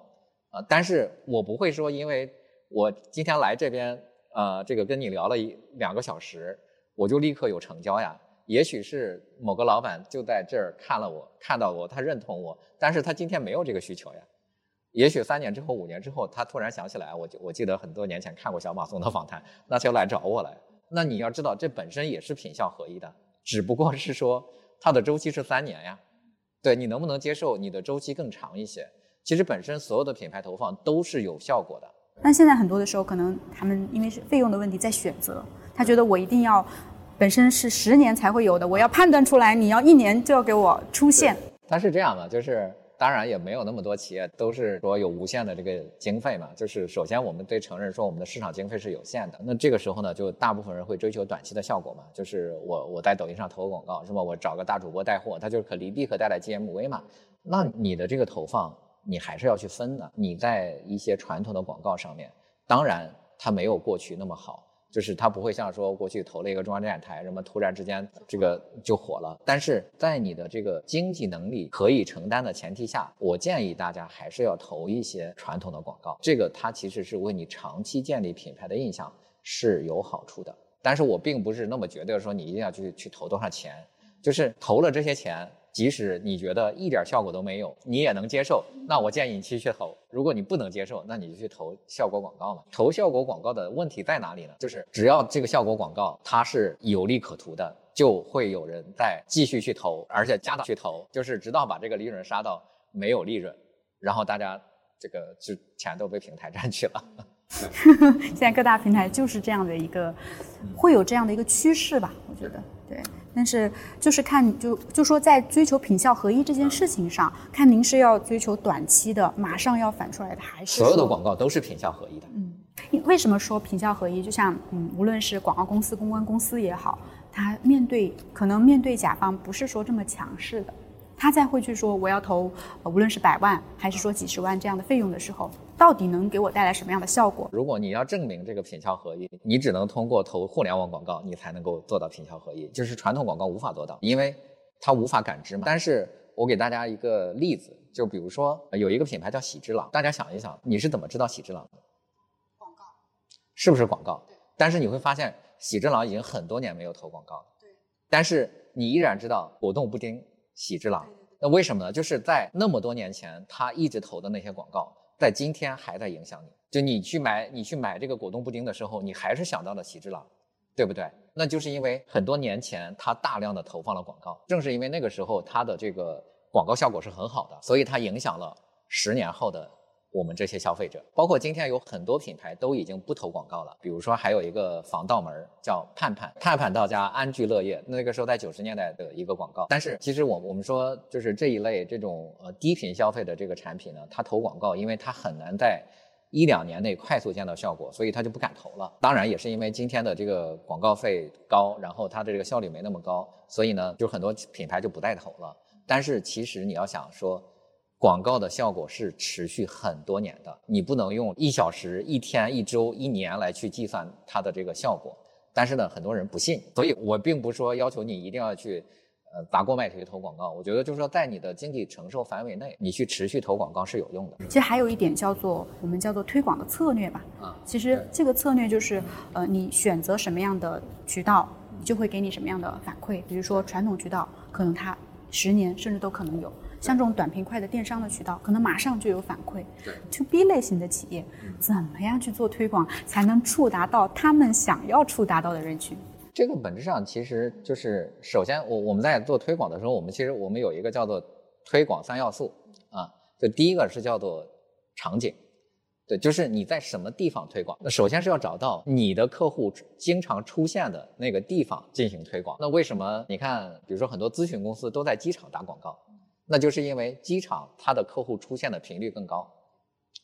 啊，但是我不会说，因为我今天来这边，呃，这个跟你聊了一两个小时，我就立刻有成交呀。也许是某个老板就在这儿看了我，看到我，他认同我，但是他今天没有这个需求呀。也许三年之后、五年之后，他突然想起来，我就我记得很多年前看过小马松的访谈，那就来找我来。那你要知道，这本身也是品效合一的，只不过是说它的周期是三年呀。对你能不能接受你的周期更长一些？其实本身所有的品牌投放都是有效果的。但现在很多的时候，可能他们因为是费用的问题在选择，他觉得我一定要。本身是十年才会有的，我要判断出来，你要一年就要给我出现。它是这样的，就是当然也没有那么多企业都是说有无限的这个经费嘛。就是首先我们得承认说我们的市场经费是有限的。那这个时候呢，就大部分人会追求短期的效果嘛。就是我我在抖音上投个广告是吧？我找个大主播带货，他就是可离地可带来 GMV 嘛。那你的这个投放你还是要去分的。你在一些传统的广告上面，当然它没有过去那么好。就是它不会像说过去投了一个中央电视台，什么突然之间这个就火了。但是在你的这个经济能力可以承担的前提下，我建议大家还是要投一些传统的广告。这个它其实是为你长期建立品牌的印象是有好处的。但是我并不是那么绝对说你一定要去去投多少钱，就是投了这些钱。即使你觉得一点效果都没有，你也能接受，那我建议你去去投。如果你不能接受，那你就去投效果广告嘛。投效果广告的问题在哪里呢？就是只要这个效果广告它是有利可图的，就会有人在继续去投，而且加大去投，就是直到把这个利润杀到没有利润，然后大家这个就钱都被平台 占去了。现在各大平台就是这样的一个，会有这样的一个趋势吧？我觉得对。但是就是看就就说在追求品效合一这件事情上，看您是要追求短期的，马上要反出来的，还是所有的广告都是品效合一的？嗯，为什么说品效合一？就像嗯，无论是广告公司、公关公司也好，他面对可能面对甲方不是说这么强势的。他再会去说我要投，无论是百万还是说几十万这样的费用的时候，到底能给我带来什么样的效果？如果你要证明这个品效合一，你只能通过投互联网广告，你才能够做到品效合一，就是传统广告无法做到，因为它无法感知嘛。但是我给大家一个例子，就比如说有一个品牌叫喜之郎，大家想一想，你是怎么知道喜之郎的？广告，是不是广告？对。但是你会发现，喜之郎已经很多年没有投广告了。对。但是你依然知道果冻布丁。喜之郎，那为什么呢？就是在那么多年前，他一直投的那些广告，在今天还在影响你。就你去买，你去买这个果冻布丁的时候，你还是想到了喜之郎，对不对？那就是因为很多年前他大量的投放了广告，正是因为那个时候他的这个广告效果是很好的，所以它影响了十年后的。我们这些消费者，包括今天有很多品牌都已经不投广告了。比如说，还有一个防盗门叫盼盼，盼盼到家安居乐业。那个时候在九十年代的一个广告。但是其实我我们说，就是这一类这种呃低频消费的这个产品呢，它投广告，因为它很难在一两年内快速见到效果，所以它就不敢投了。当然也是因为今天的这个广告费高，然后它的这个效率没那么高，所以呢，就很多品牌就不带投了。但是其实你要想说。广告的效果是持续很多年的，你不能用一小时、一天、一周、一年来去计算它的这个效果。但是呢，很多人不信，所以我并不说要求你一定要去，呃，砸锅卖铁去投广告。我觉得就是说，在你的经济承受范围内，你去持续投广告是有用的。其实还有一点叫做我们叫做推广的策略吧。啊，其实这个策略就是，呃，你选择什么样的渠道，就会给你什么样的反馈。比如说传统渠道，可能它十年甚至都可能有。像这种短平快的电商的渠道，可能马上就有反馈。对，to B 类型的企业，怎么样去做推广，才能触达到他们想要触达到的人群？这个本质上其实就是，首先我我们在做推广的时候，我们其实我们有一个叫做推广三要素啊，就第一个是叫做场景，对，就是你在什么地方推广。那首先是要找到你的客户经常出现的那个地方进行推广。那为什么你看，比如说很多咨询公司都在机场打广告？那就是因为机场它的客户出现的频率更高，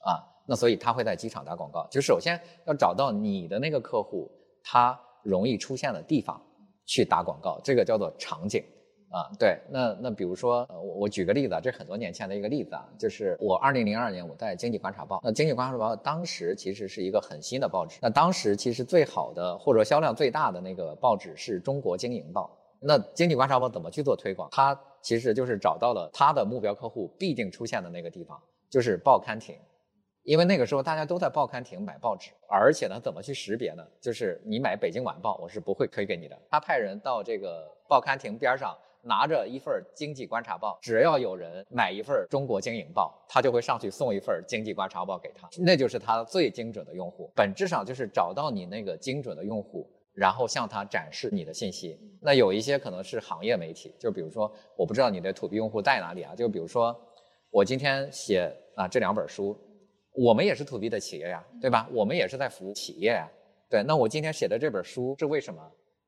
啊，那所以他会在机场打广告。就首先要找到你的那个客户他容易出现的地方去打广告，这个叫做场景，啊，对。那那比如说，我我举个例子啊，这很多年前的一个例子啊，就是我二零零二年我在《经济观察报》，那《经济观察报》当时其实是一个很新的报纸，那当时其实最好的或者销量最大的那个报纸是中国经营报。那《经济观察报》怎么去做推广？它其实就是找到了他的目标客户必定出现的那个地方，就是报刊亭，因为那个时候大家都在报刊亭买报纸，而且呢，怎么去识别呢？就是你买《北京晚报》，我是不会推给你的。他派人到这个报刊亭边上，拿着一份《经济观察报》，只要有人买一份《中国经营报》，他就会上去送一份《经济观察报》给他，那就是他最精准的用户。本质上就是找到你那个精准的用户。然后向他展示你的信息。那有一些可能是行业媒体，就比如说，我不知道你的 to B 用户在哪里啊？就比如说，我今天写啊这两本书，我们也是 to B 的企业呀，对吧？我们也是在服务企业呀。对，那我今天写的这本书是为什么？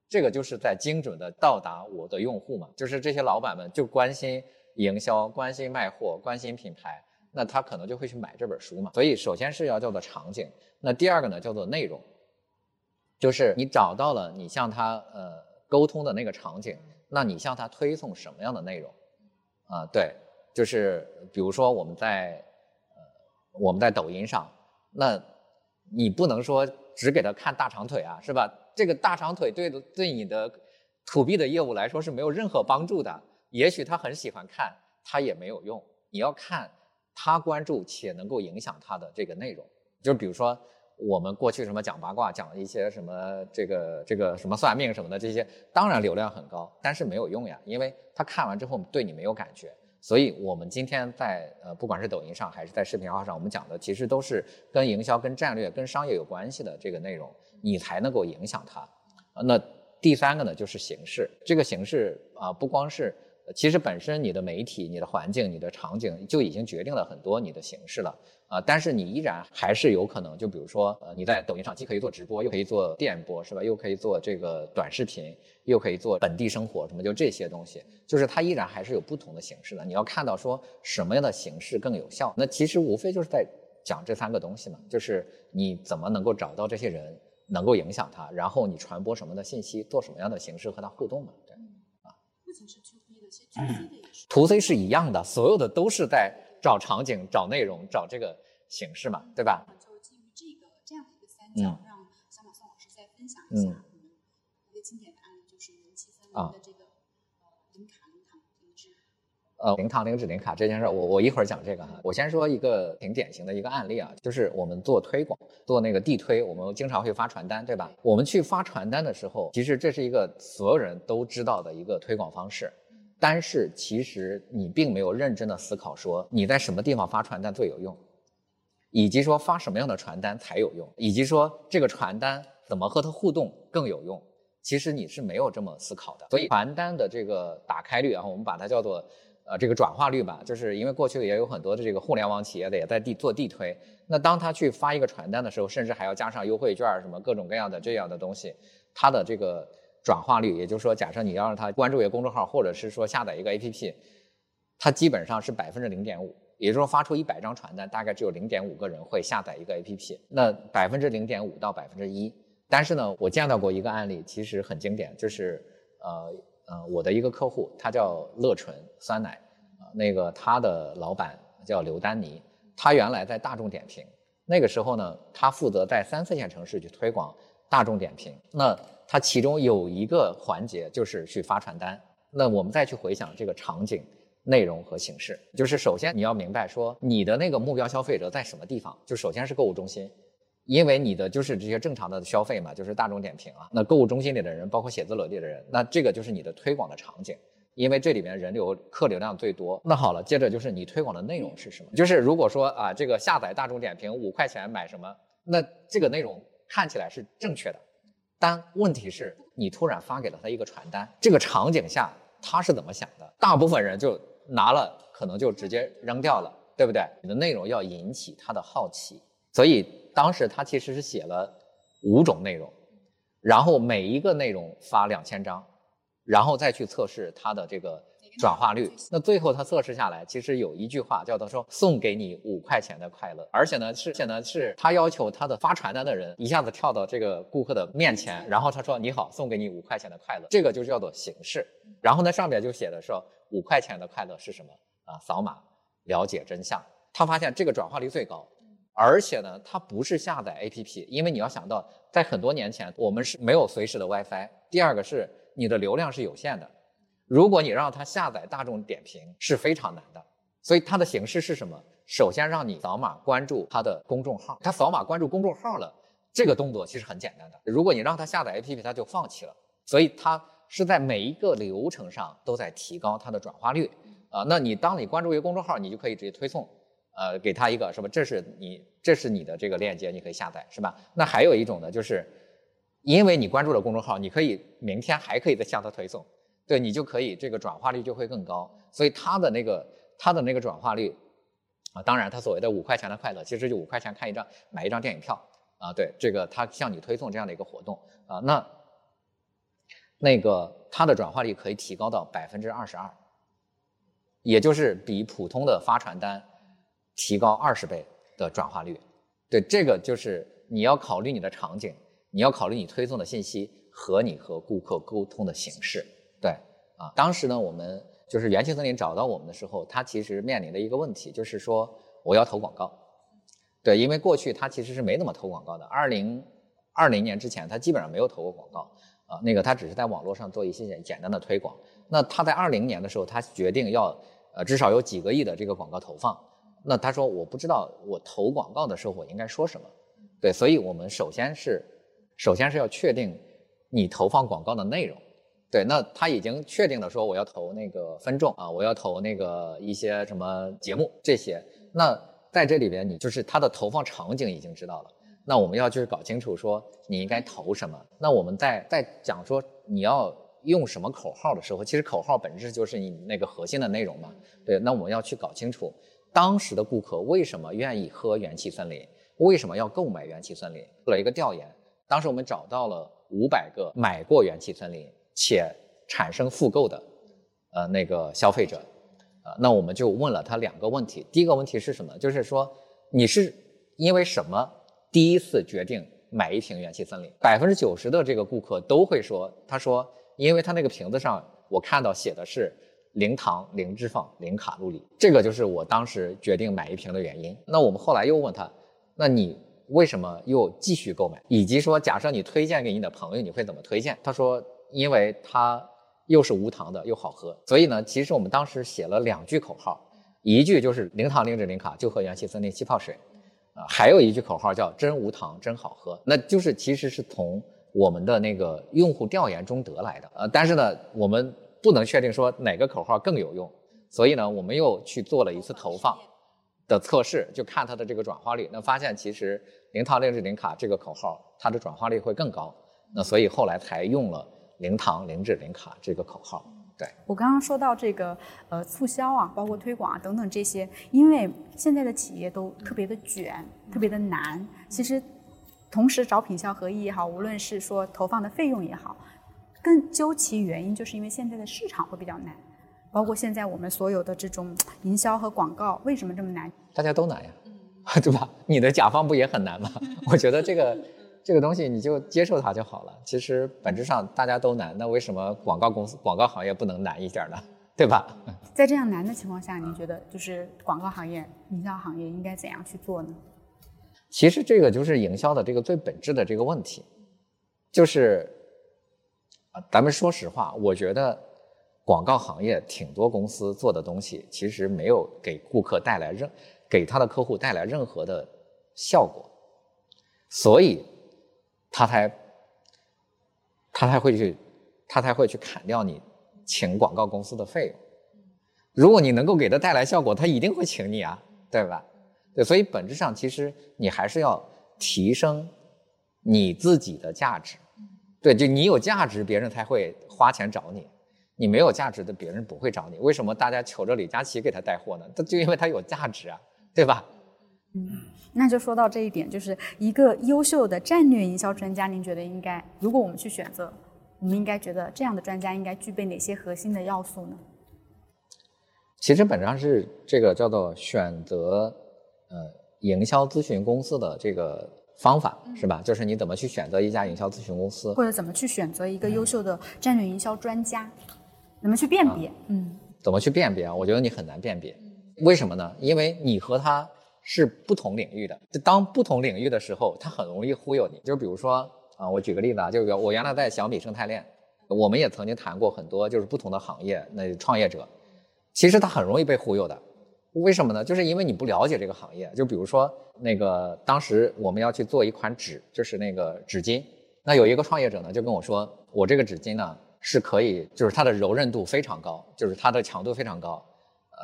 这个就是在精准的到达我的用户嘛。就是这些老板们就关心营销、关心卖货、关心品牌，那他可能就会去买这本书嘛。所以首先是要叫做场景，那第二个呢叫做内容。就是你找到了你向他呃沟通的那个场景，那你向他推送什么样的内容？啊，对，就是比如说我们在呃我们在抖音上，那你不能说只给他看大长腿啊，是吧？这个大长腿对对你的 to B 的业务来说是没有任何帮助的。也许他很喜欢看，他也没有用。你要看他关注且能够影响他的这个内容，就比如说。我们过去什么讲八卦，讲一些什么这个这个什么算命什么的这些，当然流量很高，但是没有用呀，因为他看完之后对你没有感觉。所以我们今天在呃不管是抖音上还是在视频号上，我们讲的其实都是跟营销、跟战略、跟商业有关系的这个内容，你才能够影响它。那第三个呢，就是形式。这个形式啊，不光是。其实本身你的媒体、你的环境、你的场景就已经决定了很多你的形式了啊，但是你依然还是有可能，就比如说，呃，你在抖音上既可以做直播，又可以做电播，是吧？又可以做这个短视频，又可以做本地生活，什么就这些东西，就是它依然还是有不同的形式的。你要看到说什么样的形式更有效，那其实无非就是在讲这三个东西嘛，就是你怎么能够找到这些人，能够影响他，然后你传播什么的信息，做什么样的形式和他互动嘛，对，啊。不仅是 to C 是一样的，所有的都是在找场景、找内容、找这个形式嘛，对吧？就基于这个这样的一个三角，让小马宋老师再分享一下一个经典的案例，就是零七三零的这个呃零卡零糖零脂。呃，零糖零脂零卡这件事，我我一会儿讲这个哈。我先说一个挺典型的一个案例啊，就是我们做推广，做那个地推，我们经常会发传单，对吧？我们去发传单的时候，其实这是一个所有人都知道的一个推广方式。但是其实你并没有认真的思考，说你在什么地方发传单最有用，以及说发什么样的传单才有用，以及说这个传单怎么和它互动更有用。其实你是没有这么思考的。所以传单的这个打开率啊，我们把它叫做呃这个转化率吧，就是因为过去也有很多的这个互联网企业的也在地做地推，那当他去发一个传单的时候，甚至还要加上优惠券什么各种各样的这样的东西，它的这个转化率，也就是说，假设你要让他关注一个公众号，或者是说下载一个 APP，它基本上是百分之零点五。也就是说，发出一百张传单，大概只有零点五个人会下载一个 APP，那百分之零点五到百分之一。但是呢，我见到过一个案例，其实很经典，就是呃呃，我的一个客户，他叫乐纯酸奶，啊，那个他的老板叫刘丹妮，他原来在大众点评，那个时候呢，他负责在三四线城市去推广大众点评，那它其中有一个环节就是去发传单，那我们再去回想这个场景。内容和形式，就是首先你要明白说你的那个目标消费者在什么地方，就首先是购物中心，因为你的就是这些正常的消费嘛，就是大众点评啊，那购物中心里的人，包括写字楼里的人，那这个就是你的推广的场景，因为这里面人流客流量最多。那好了，接着就是你推广的内容是什么？就是如果说啊，这个下载大众点评五块钱买什么，那这个内容看起来是正确的，但问题是你突然发给了他一个传单，这个场景下他是怎么想的？大部分人就。拿了可能就直接扔掉了，对不对？你的内容要引起他的好奇，所以当时他其实是写了五种内容，然后每一个内容发两千张，然后再去测试他的这个转化率。那最后他测试下来，其实有一句话叫做说送给你五块钱的快乐，而且呢是，而且呢是他要求他的发传单的人一下子跳到这个顾客的面前，然后他说你好，送给你五块钱的快乐，这个就叫做形式。然后呢上面就写的说。五块钱的快乐是什么啊？扫码了解真相。他发现这个转化率最高，而且呢，它不是下载 APP，因为你要想到，在很多年前我们是没有随时的 WiFi。第二个是你的流量是有限的，如果你让他下载大众点评是非常难的。所以它的形式是什么？首先让你扫码关注他的公众号，他扫码关注公众号了，这个动作其实很简单的。如果你让他下载 APP，他就放弃了。所以他。是在每一个流程上都在提高它的转化率啊。那你当你关注一个公众号，你就可以直接推送，呃，给他一个什么？这是你，这是你的这个链接，你可以下载，是吧？那还有一种呢，就是因为你关注了公众号，你可以明天还可以再向他推送，对你就可以这个转化率就会更高。所以它的那个它的那个转化率啊，当然它所谓的五块钱的快乐，其实就五块钱看一张买一张电影票啊。对，这个他向你推送这样的一个活动啊，那。那个它的转化率可以提高到百分之二十二，也就是比普通的发传单提高二十倍的转化率。对，这个就是你要考虑你的场景，你要考虑你推送的信息和你和顾客沟通的形式。对，啊，当时呢，我们就是元气森林找到我们的时候，他其实面临的一个问题就是说，我要投广告。对，因为过去他其实是没怎么投广告的，二零二零年之前他基本上没有投过广告。啊，那个他只是在网络上做一些简简单的推广。那他在二零年的时候，他决定要，呃，至少有几个亿的这个广告投放。那他说，我不知道我投广告的时候我应该说什么。对，所以我们首先是，首先是要确定你投放广告的内容。对，那他已经确定了说我要投那个分众啊，我要投那个一些什么节目这些。那在这里边，你就是他的投放场景已经知道了。那我们要就是搞清楚说你应该投什么。那我们在在讲说你要用什么口号的时候，其实口号本质就是你那个核心的内容嘛。对，那我们要去搞清楚当时的顾客为什么愿意喝元气森林，为什么要购买元气森林。做了一个调研，当时我们找到了五百个买过元气森林且产生复购的，呃那个消费者，呃，那我们就问了他两个问题。第一个问题是什么？就是说你是因为什么？第一次决定买一瓶元气森林，百分之九十的这个顾客都会说，他说，因为他那个瓶子上我看到写的是零糖、零脂肪、零卡路里，这个就是我当时决定买一瓶的原因。那我们后来又问他，那你为什么又继续购买？以及说，假设你推荐给你的朋友，你会怎么推荐？他说，因为它又是无糖的，又好喝。所以呢，其实我们当时写了两句口号，一句就是零糖、零脂、零卡，就喝元气森林气泡水。啊，还有一句口号叫“真无糖，真好喝”，那就是其实是从我们的那个用户调研中得来的。呃，但是呢，我们不能确定说哪个口号更有用，所以呢，我们又去做了一次投放的测试，就看它的这个转化率。那发现其实“零糖零脂零卡”这个口号，它的转化率会更高。那所以后来才用了“零糖零脂零卡”这个口号。对我刚刚说到这个呃促销啊，包括推广啊等等这些，因为现在的企业都特别的卷，特别的难。其实同时找品效合一也好，无论是说投放的费用也好，更究其原因，就是因为现在的市场会比较难。包括现在我们所有的这种营销和广告，为什么这么难？大家都难呀，对吧？你的甲方不也很难吗？我觉得这个这个东西你就接受它就好了。其实本质上大家都难，那为什么广告公司、广告行业不能难一点呢？对吧？在这样难的情况下，您觉得就是广告行业、营销行业应该怎样去做呢？其实这个就是营销的这个最本质的这个问题，就是啊，咱们说实话，我觉得广告行业挺多公司做的东西，其实没有给顾客带来任给他的客户带来任何的效果，所以他才他才会去他才会去砍掉你请广告公司的费用。如果你能够给他带来效果，他一定会请你啊，对吧？对，所以本质上其实你还是要提升你自己的价值。对，就你有价值，别人才会花钱找你；你没有价值的，别人不会找你。为什么大家求着李佳琦给他带货呢？他就因为他有价值啊，对吧？嗯，那就说到这一点，就是一个优秀的战略营销专家，您觉得应该，如果我们去选择，我们应该觉得这样的专家应该具备哪些核心的要素呢？其实本质上是这个叫做选择。呃，营销咨询公司的这个方法是吧？就是你怎么去选择一家营销咨询公司，或者怎么去选择一个优秀的战略营销专家，怎么去辨别？嗯，怎么去辨别啊？我觉得你很难辨别，为什么呢？因为你和他是不同领域的，就当不同领域的时候，他很容易忽悠你。就比如说啊，我举个例子啊，就是我原来在小米生态链，我们也曾经谈过很多就是不同的行业那创业者，其实他很容易被忽悠的。为什么呢？就是因为你不了解这个行业。就比如说，那个当时我们要去做一款纸，就是那个纸巾。那有一个创业者呢，就跟我说，我这个纸巾呢是可以，就是它的柔韧度非常高，就是它的强度非常高。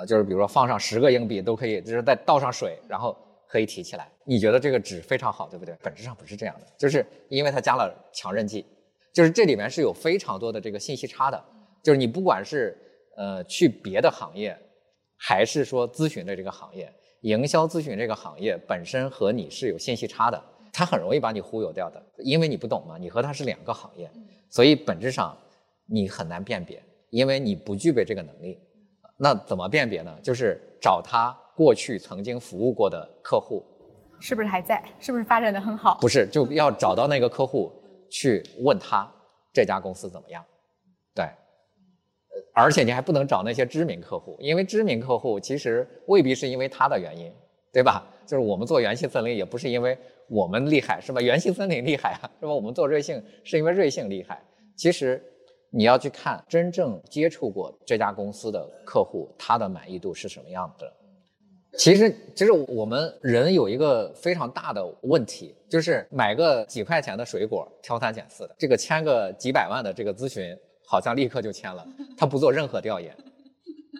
呃，就是比如说放上十个硬币都可以，就是再倒上水，然后可以提起来。你觉得这个纸非常好，对不对？本质上不是这样的，就是因为它加了强韧剂，就是这里面是有非常多的这个信息差的。就是你不管是呃去别的行业。还是说咨询的这个行业，营销咨询这个行业本身和你是有信息差的，它很容易把你忽悠掉的，因为你不懂嘛，你和它是两个行业，所以本质上你很难辨别，因为你不具备这个能力。那怎么辨别呢？就是找他过去曾经服务过的客户，是不是还在？是不是发展的很好？不是，就要找到那个客户去问他这家公司怎么样。对。而且你还不能找那些知名客户，因为知名客户其实未必是因为他的原因，对吧？就是我们做元气森林也不是因为我们厉害，是吧？元气森林厉害啊，是吧？我们做瑞幸是因为瑞幸厉害。其实你要去看真正接触过这家公司的客户，他的满意度是什么样的。其实，其实我们人有一个非常大的问题，就是买个几块钱的水果，挑三拣四的，这个签个几百万的这个咨询。好像立刻就签了，他不做任何调研，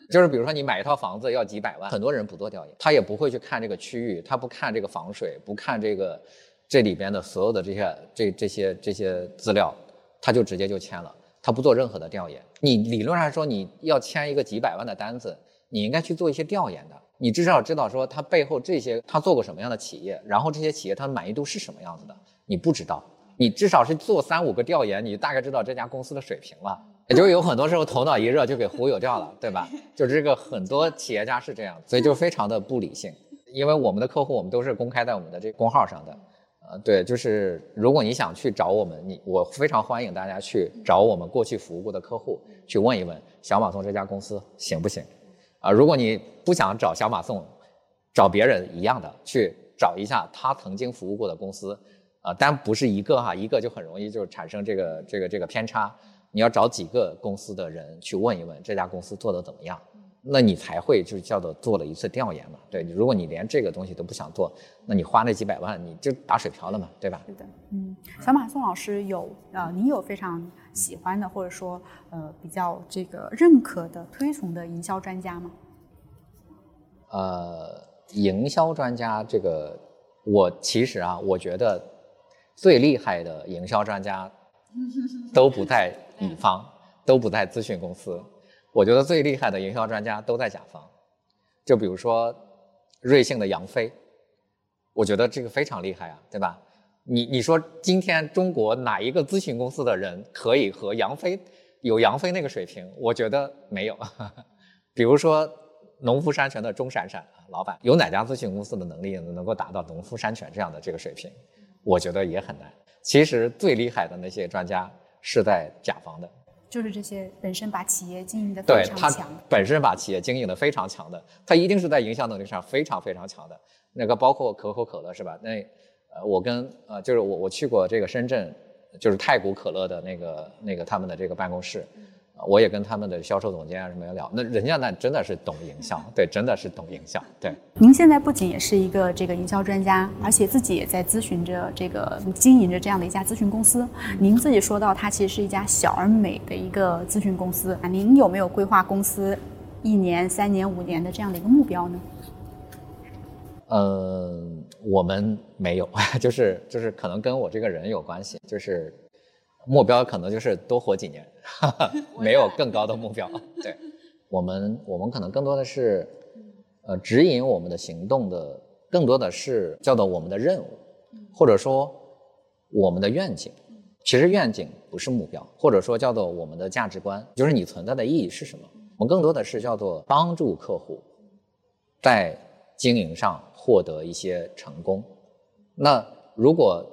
就是比如说你买一套房子要几百万，很多人不做调研，他也不会去看这个区域，他不看这个防水，不看这个这里边的所有的这些这这些这些资料，他就直接就签了，他不做任何的调研。你理论上说你要签一个几百万的单子，你应该去做一些调研的，你至少知道说他背后这些他做过什么样的企业，然后这些企业它的满意度是什么样子的，你不知道。你至少是做三五个调研，你大概知道这家公司的水平了。也就是有很多时候头脑一热就给忽悠掉了，对吧？就这个很多企业家是这样，所以就非常的不理性。因为我们的客户我们都是公开在我们的这公号上的，呃，对，就是如果你想去找我们，你我非常欢迎大家去找我们过去服务过的客户去问一问小马送这家公司行不行？啊，如果你不想找小马送，找别人一样的去找一下他曾经服务过的公司。啊，但不是一个哈，一个就很容易就产生这个这个这个偏差。你要找几个公司的人去问一问这家公司做的怎么样，那你才会就是叫做做了一次调研嘛。对，如果你连这个东西都不想做，那你花那几百万你就打水漂了嘛，对吧？是的，嗯，小马宋老师有呃，你有非常喜欢的或者说呃比较这个认可的推崇的营销专家吗？呃，营销专家这个，我其实啊，我觉得。最厉害的营销专家都不在乙方，都不在咨询公司，我觉得最厉害的营销专家都在甲方，就比如说瑞幸的杨飞，我觉得这个非常厉害啊，对吧？你你说今天中国哪一个咨询公司的人可以和杨飞有杨飞那个水平？我觉得没有。比如说农夫山泉的钟闪闪老板，有哪家咨询公司的能力能够达到农夫山泉这样的这个水平？我觉得也很难。其实最厉害的那些专家是在甲方的。就是这些本身把企业经营的非常强，本身把企业经营的非常强的，他一定是在营销能力上非常非常强的。那个包括可口可乐是吧？那呃，我跟呃，就是我我去过这个深圳，就是太古可乐的那个那个他们的这个办公室。我也跟他们的销售总监啊什么聊，那人家那真的是懂营销，对，真的是懂营销，对。您现在不仅也是一个这个营销专家，而且自己也在咨询着这个经营着这样的一家咨询公司。您自己说到，它其实是一家小而美的一个咨询公司啊。您有没有规划公司一年、三年、五年的这样的一个目标呢？嗯，我们没有，就是就是可能跟我这个人有关系，就是。目标可能就是多活几年，没有更高的目标。对，我们我们可能更多的是，呃，指引我们的行动的，更多的是叫做我们的任务，或者说我们的愿景。其实愿景不是目标，或者说叫做我们的价值观，就是你存在的意义是什么。我们更多的是叫做帮助客户在经营上获得一些成功。那如果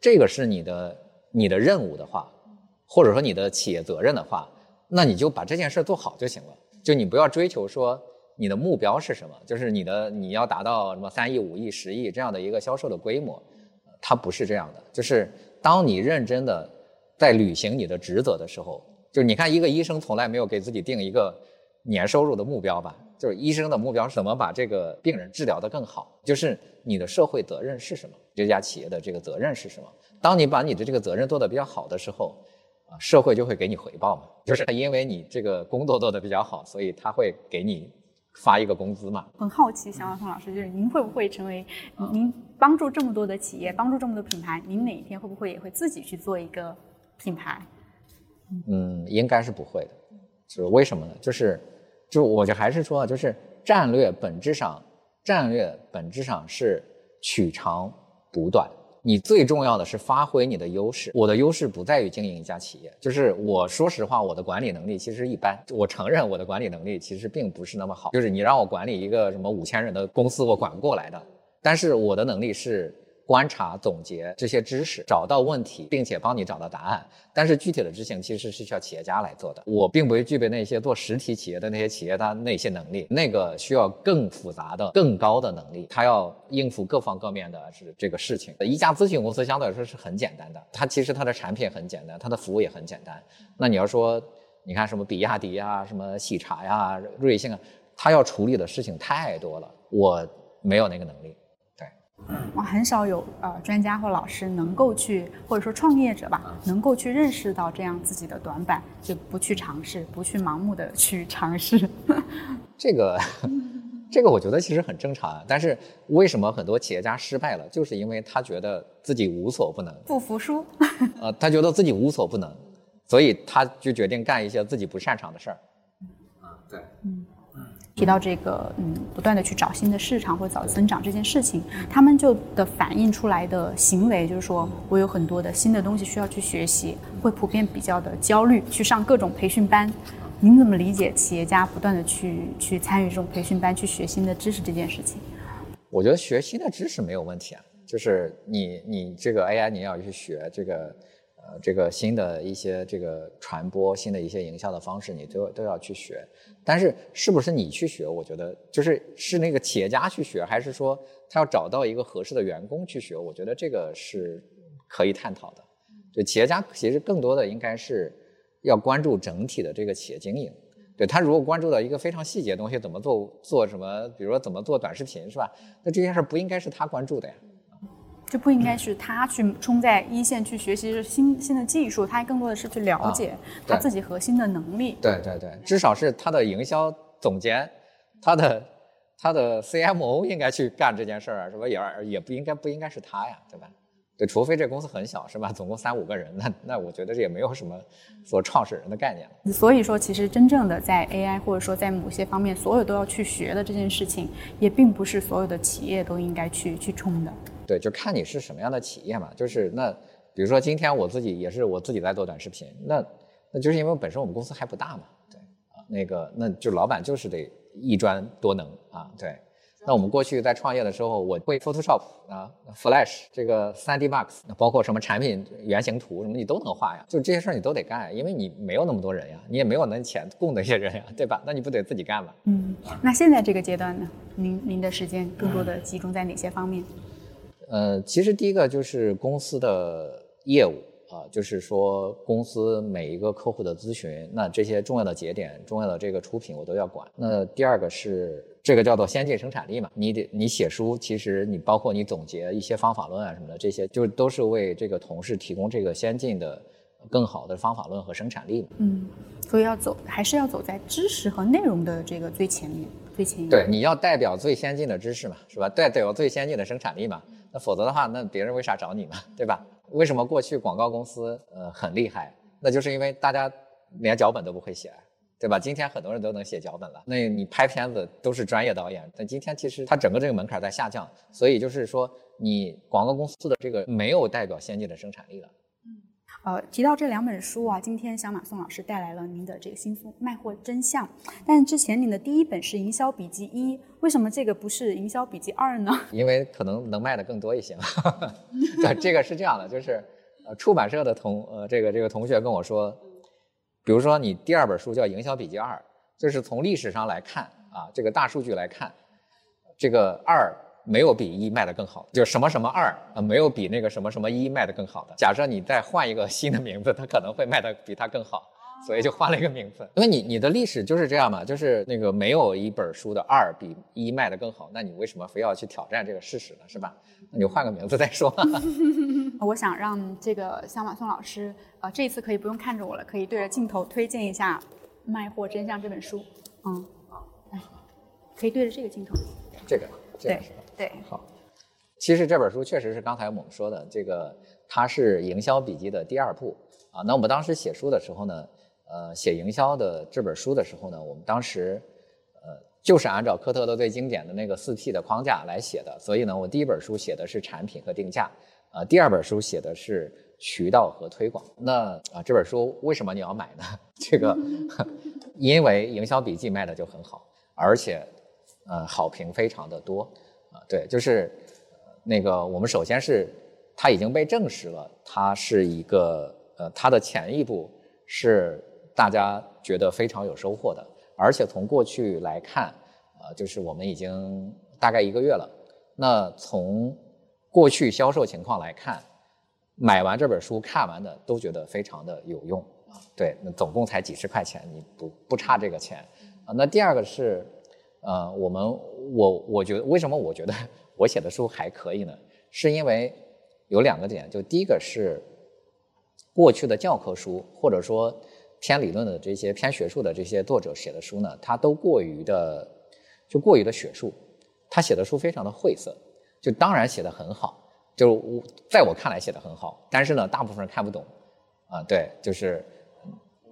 这个是你的。你的任务的话，或者说你的企业责任的话，那你就把这件事做好就行了。就你不要追求说你的目标是什么，就是你的你要达到什么三亿、五亿、十亿这样的一个销售的规模，它不是这样的。就是当你认真的在履行你的职责的时候，就是你看一个医生从来没有给自己定一个年收入的目标吧？就是医生的目标是怎么把这个病人治疗得更好？就是你的社会责任是什么？这家企业的这个责任是什么？当你把你的这个责任做得比较好的时候，社会就会给你回报嘛，就是因为你这个工作做得比较好，所以他会给你发一个工资嘛。很好奇，想问宋老师，就是您会不会成为您帮助这么多的企业，帮助这么多品牌，您哪一天会不会也会自己去做一个品牌？嗯，应该是不会的，就是为什么呢？就是，就我就还是说，就是战略本质上，战略本质上是取长补短。你最重要的是发挥你的优势。我的优势不在于经营一家企业，就是我说实话，我的管理能力其实一般。我承认我的管理能力其实并不是那么好。就是你让我管理一个什么五千人的公司，我管不过来的。但是我的能力是。观察、总结这些知识，找到问题，并且帮你找到答案。但是具体的执行其实是需要企业家来做的。我并不具备那些做实体企业的那些企业的那些能力，那个需要更复杂的、更高的能力。他要应付各方各面的是这个事情。一家咨询公司相对来说是很简单的，它其实它的产品很简单，它的服务也很简单。那你要说，你看什么比亚迪啊、什么喜茶呀、瑞幸啊，它要处理的事情太多了，我没有那个能力。我很少有呃专家或老师能够去，或者说创业者吧，能够去认识到这样自己的短板，就不去尝试，不去盲目的去尝试。这个，这个我觉得其实很正常。但是为什么很多企业家失败了，就是因为他觉得自己无所不能，不服输。呃，他觉得自己无所不能，所以他就决定干一些自己不擅长的事儿。啊，对，嗯。提到这个，嗯，不断的去找新的市场或者找增长这件事情，他们就的反映出来的行为就是说，我有很多的新的东西需要去学习，会普遍比较的焦虑，去上各种培训班。您怎么理解企业家不断的去去参与这种培训班，去学新的知识这件事情？我觉得学新的知识没有问题啊，就是你你这个 AI 你要去学这个。呃，这个新的一些这个传播，新的一些营销的方式，你都都要去学。但是，是不是你去学？我觉得就是是那个企业家去学，还是说他要找到一个合适的员工去学？我觉得这个是可以探讨的。就企业家其实更多的应该是要关注整体的这个企业经营。对他如果关注到一个非常细节的东西，怎么做做什么，比如说怎么做短视频，是吧？那这件事不应该是他关注的呀。就不应该是他去冲在一线去学习新新的技术，他更多的是去了解他自己核心的能力。对对对，至少是他的营销总监，他的 他的 CMO 应该去干这件事儿啊，是吧？也也不应该不应该是他呀，对吧？对，除非这公司很小，是吧？总共三五个人，那那我觉得这也没有什么做创始人的概念。所以说，其实真正的在 AI 或者说在某些方面，所有都要去学的这件事情，也并不是所有的企业都应该去去冲的。对，就看你是什么样的企业嘛。就是那，比如说今天我自己也是我自己在做短视频，那那就是因为本身我们公司还不大嘛。对啊，那个那就老板就是得一专多能啊。对。那我们过去在创业的时候，我会 Photoshop 啊，Flash 这个 3D Max，包括什么产品原型图什么，你都能画呀。就这些事儿你都得干，因为你没有那么多人呀，你也没有那钱供那些人呀，对吧？那你不得自己干吗？嗯。那现在这个阶段呢，您您的时间更多的集中在哪些方面？呃，其实第一个就是公司的业务啊，就是说公司每一个客户的咨询，那这些重要的节点、重要的这个出品我都要管。那第二个是。这个叫做先进生产力嘛，你得你写书，其实你包括你总结一些方法论啊什么的，这些就都是为这个同事提供这个先进的、更好的方法论和生产力。嗯，所以要走，还是要走在知识和内容的这个最前面、最前沿。对，你要代表最先进的知识嘛，是吧？代表最先进的生产力嘛。那否则的话，那别人为啥找你嘛，对吧？为什么过去广告公司呃很厉害？那就是因为大家连脚本都不会写。对吧？今天很多人都能写脚本了，那你拍片子都是专业导演。但今天其实它整个这个门槛在下降，所以就是说，你广告公司的这个没有代表先进的生产力了。呃，提到这两本书啊，今天小马宋老师带来了您的这个新书《卖货真相》，但之前您的第一本是《营销笔记一》，为什么这个不是《营销笔记二》呢？因为可能能卖的更多一些嘛。对，这个是这样的，就是呃，出版社的同呃这个这个同学跟我说。比如说，你第二本书叫《营销笔记二》，就是从历史上来看啊，这个大数据来看，这个二没有比一卖的更好，就什么什么二啊，没有比那个什么什么一卖的更好的。假设你再换一个新的名字，它可能会卖的比它更好，所以就换了一个名字。因为你你的历史就是这样嘛，就是那个没有一本书的二比一卖的更好，那你为什么非要去挑战这个事实呢？是吧？那你换个名字再说。我想让这个小马宋老师。啊，这一次可以不用看着我了，可以对着镜头推荐一下《卖货真相》这本书。嗯，来，可以对着这个镜头。这个，对对。好，其实这本书确实是刚才我们说的这个，它是营销笔记的第二部啊。那我们当时写书的时候呢，呃，写营销的这本书的时候呢，我们当时呃就是按照科特勒最经典的那个四 P 的框架来写的。所以呢，我第一本书写的是产品和定价，啊，第二本书写的是。渠道和推广，那啊这本书为什么你要买呢？这个，因为营销笔记卖的就很好，而且，呃好评非常的多，啊对，就是那个我们首先是它已经被证实了，它是一个呃它的前一步是大家觉得非常有收获的，而且从过去来看，呃就是我们已经大概一个月了，那从过去销售情况来看。买完这本书看完的都觉得非常的有用啊，对，那总共才几十块钱，你不不差这个钱啊。那第二个是，呃，我们我我觉得为什么我觉得 我写的书还可以呢？是因为有两个点，就第一个是过去的教科书或者说偏理论的这些偏学术的这些作者写的书呢，他都过于的就过于的学术，他写的书非常的晦涩，就当然写的很好。就我在我看来写的很好，但是呢，大部分人看不懂，啊，对，就是，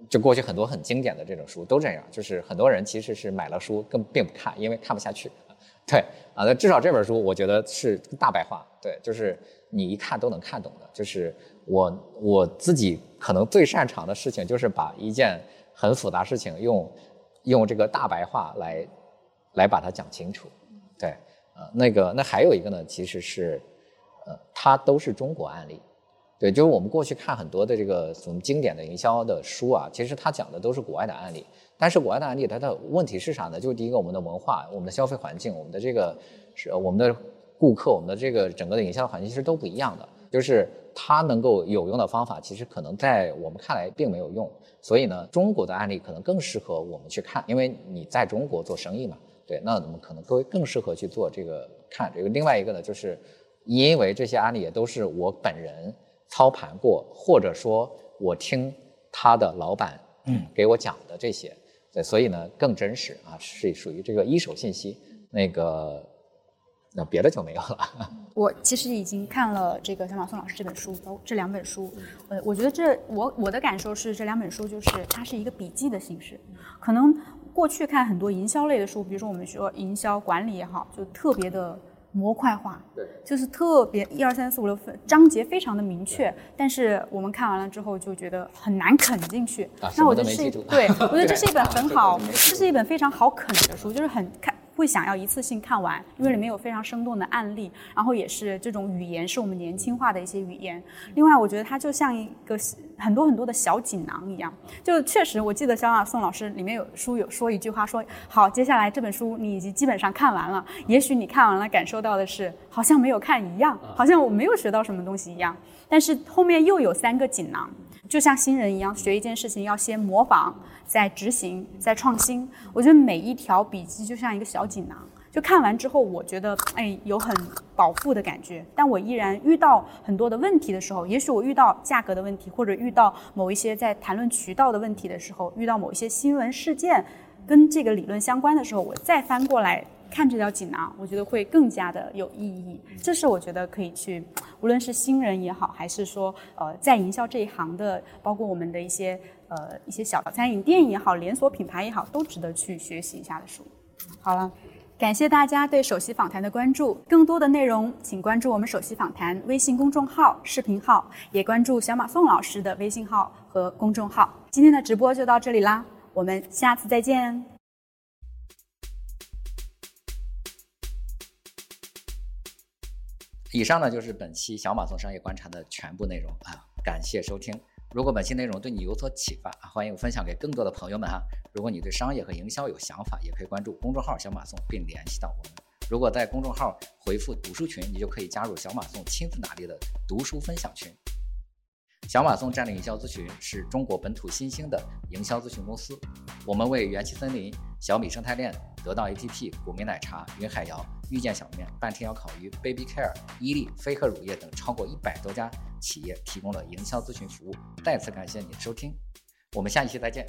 就过去很多很经典的这种书都这样，就是很多人其实是买了书，更并不看，因为看不下去，对，啊，那至少这本书我觉得是大白话，对，就是你一看都能看懂的，就是我我自己可能最擅长的事情就是把一件很复杂事情用用这个大白话来来把它讲清楚，对，啊，那个那还有一个呢，其实是。呃，它都是中国案例，对，就是我们过去看很多的这个什么经典的营销的书啊，其实它讲的都是国外的案例。但是国外的案例它的问题是啥呢？就是第一个，我们的文化、我们的消费环境、我们的这个是我们的顾客、我们的这个整个的营销环境其实都不一样的。就是它能够有用的方法，其实可能在我们看来并没有用。所以呢，中国的案例可能更适合我们去看，因为你在中国做生意嘛，对，那我们可能更更适合去做这个看这个。另外一个呢，就是。因为这些案例也都是我本人操盘过，或者说我听他的老板给我讲的这些，所以呢更真实啊，是属于这个一手信息。那个那别的就没有了。我其实已经看了这个小马宋老师这本书，包这两本书，呃，我觉得这我我的感受是这两本书就是它是一个笔记的形式，可能过去看很多营销类的书，比如说我们说营销管理也好，就特别的模块化，对，就是特别一二三四五六分章节非常的明确，但是我们看完了之后就觉得很难啃进去。啊那我觉得是对，我觉得这是一本 很好，这是一本非常好啃的书，就是很看。会想要一次性看完，因为里面有非常生动的案例，然后也是这种语言是我们年轻化的一些语言。另外，我觉得它就像一个很多很多的小锦囊一样，就确实，我记得小马宋老师里面有书有说一句话说，好，接下来这本书你已经基本上看完了，也许你看完了感受到的是好像没有看一样，好像我没有学到什么东西一样，但是后面又有三个锦囊。就像新人一样，学一件事情要先模仿，再执行，再创新。我觉得每一条笔记就像一个小锦囊，就看完之后，我觉得哎有很饱腹的感觉。但我依然遇到很多的问题的时候，也许我遇到价格的问题，或者遇到某一些在谈论渠道的问题的时候，遇到某一些新闻事件跟这个理论相关的时候，我再翻过来。看这条锦囊，我觉得会更加的有意义。这是我觉得可以去，无论是新人也好，还是说呃在营销这一行的，包括我们的一些呃一些小餐饮店也好，连锁品牌也好，都值得去学习一下的书。好了，感谢大家对首席访谈的关注。更多的内容，请关注我们首席访谈微信公众号、视频号，也关注小马宋老师的微信号和公众号。今天的直播就到这里啦，我们下次再见。以上呢就是本期小马送商业观察的全部内容啊，感谢收听。如果本期内容对你有所启发，欢迎分享给更多的朋友们哈。如果你对商业和营销有想法，也可以关注公众号小马送并联系到我们。如果在公众号回复读书群，你就可以加入小马送亲自拿捏的读书分享群。小马送战略营销咨询是中国本土新兴的营销咨询公司，我们为元气森林、小米生态链、得到 APP、谷米奶茶、云海肴、遇见小面、半天妖烤鱼、Baby Care、伊利、飞鹤乳业等超过一百多家企业提供了营销咨询服务。再次感谢你的收听，我们下一期再见。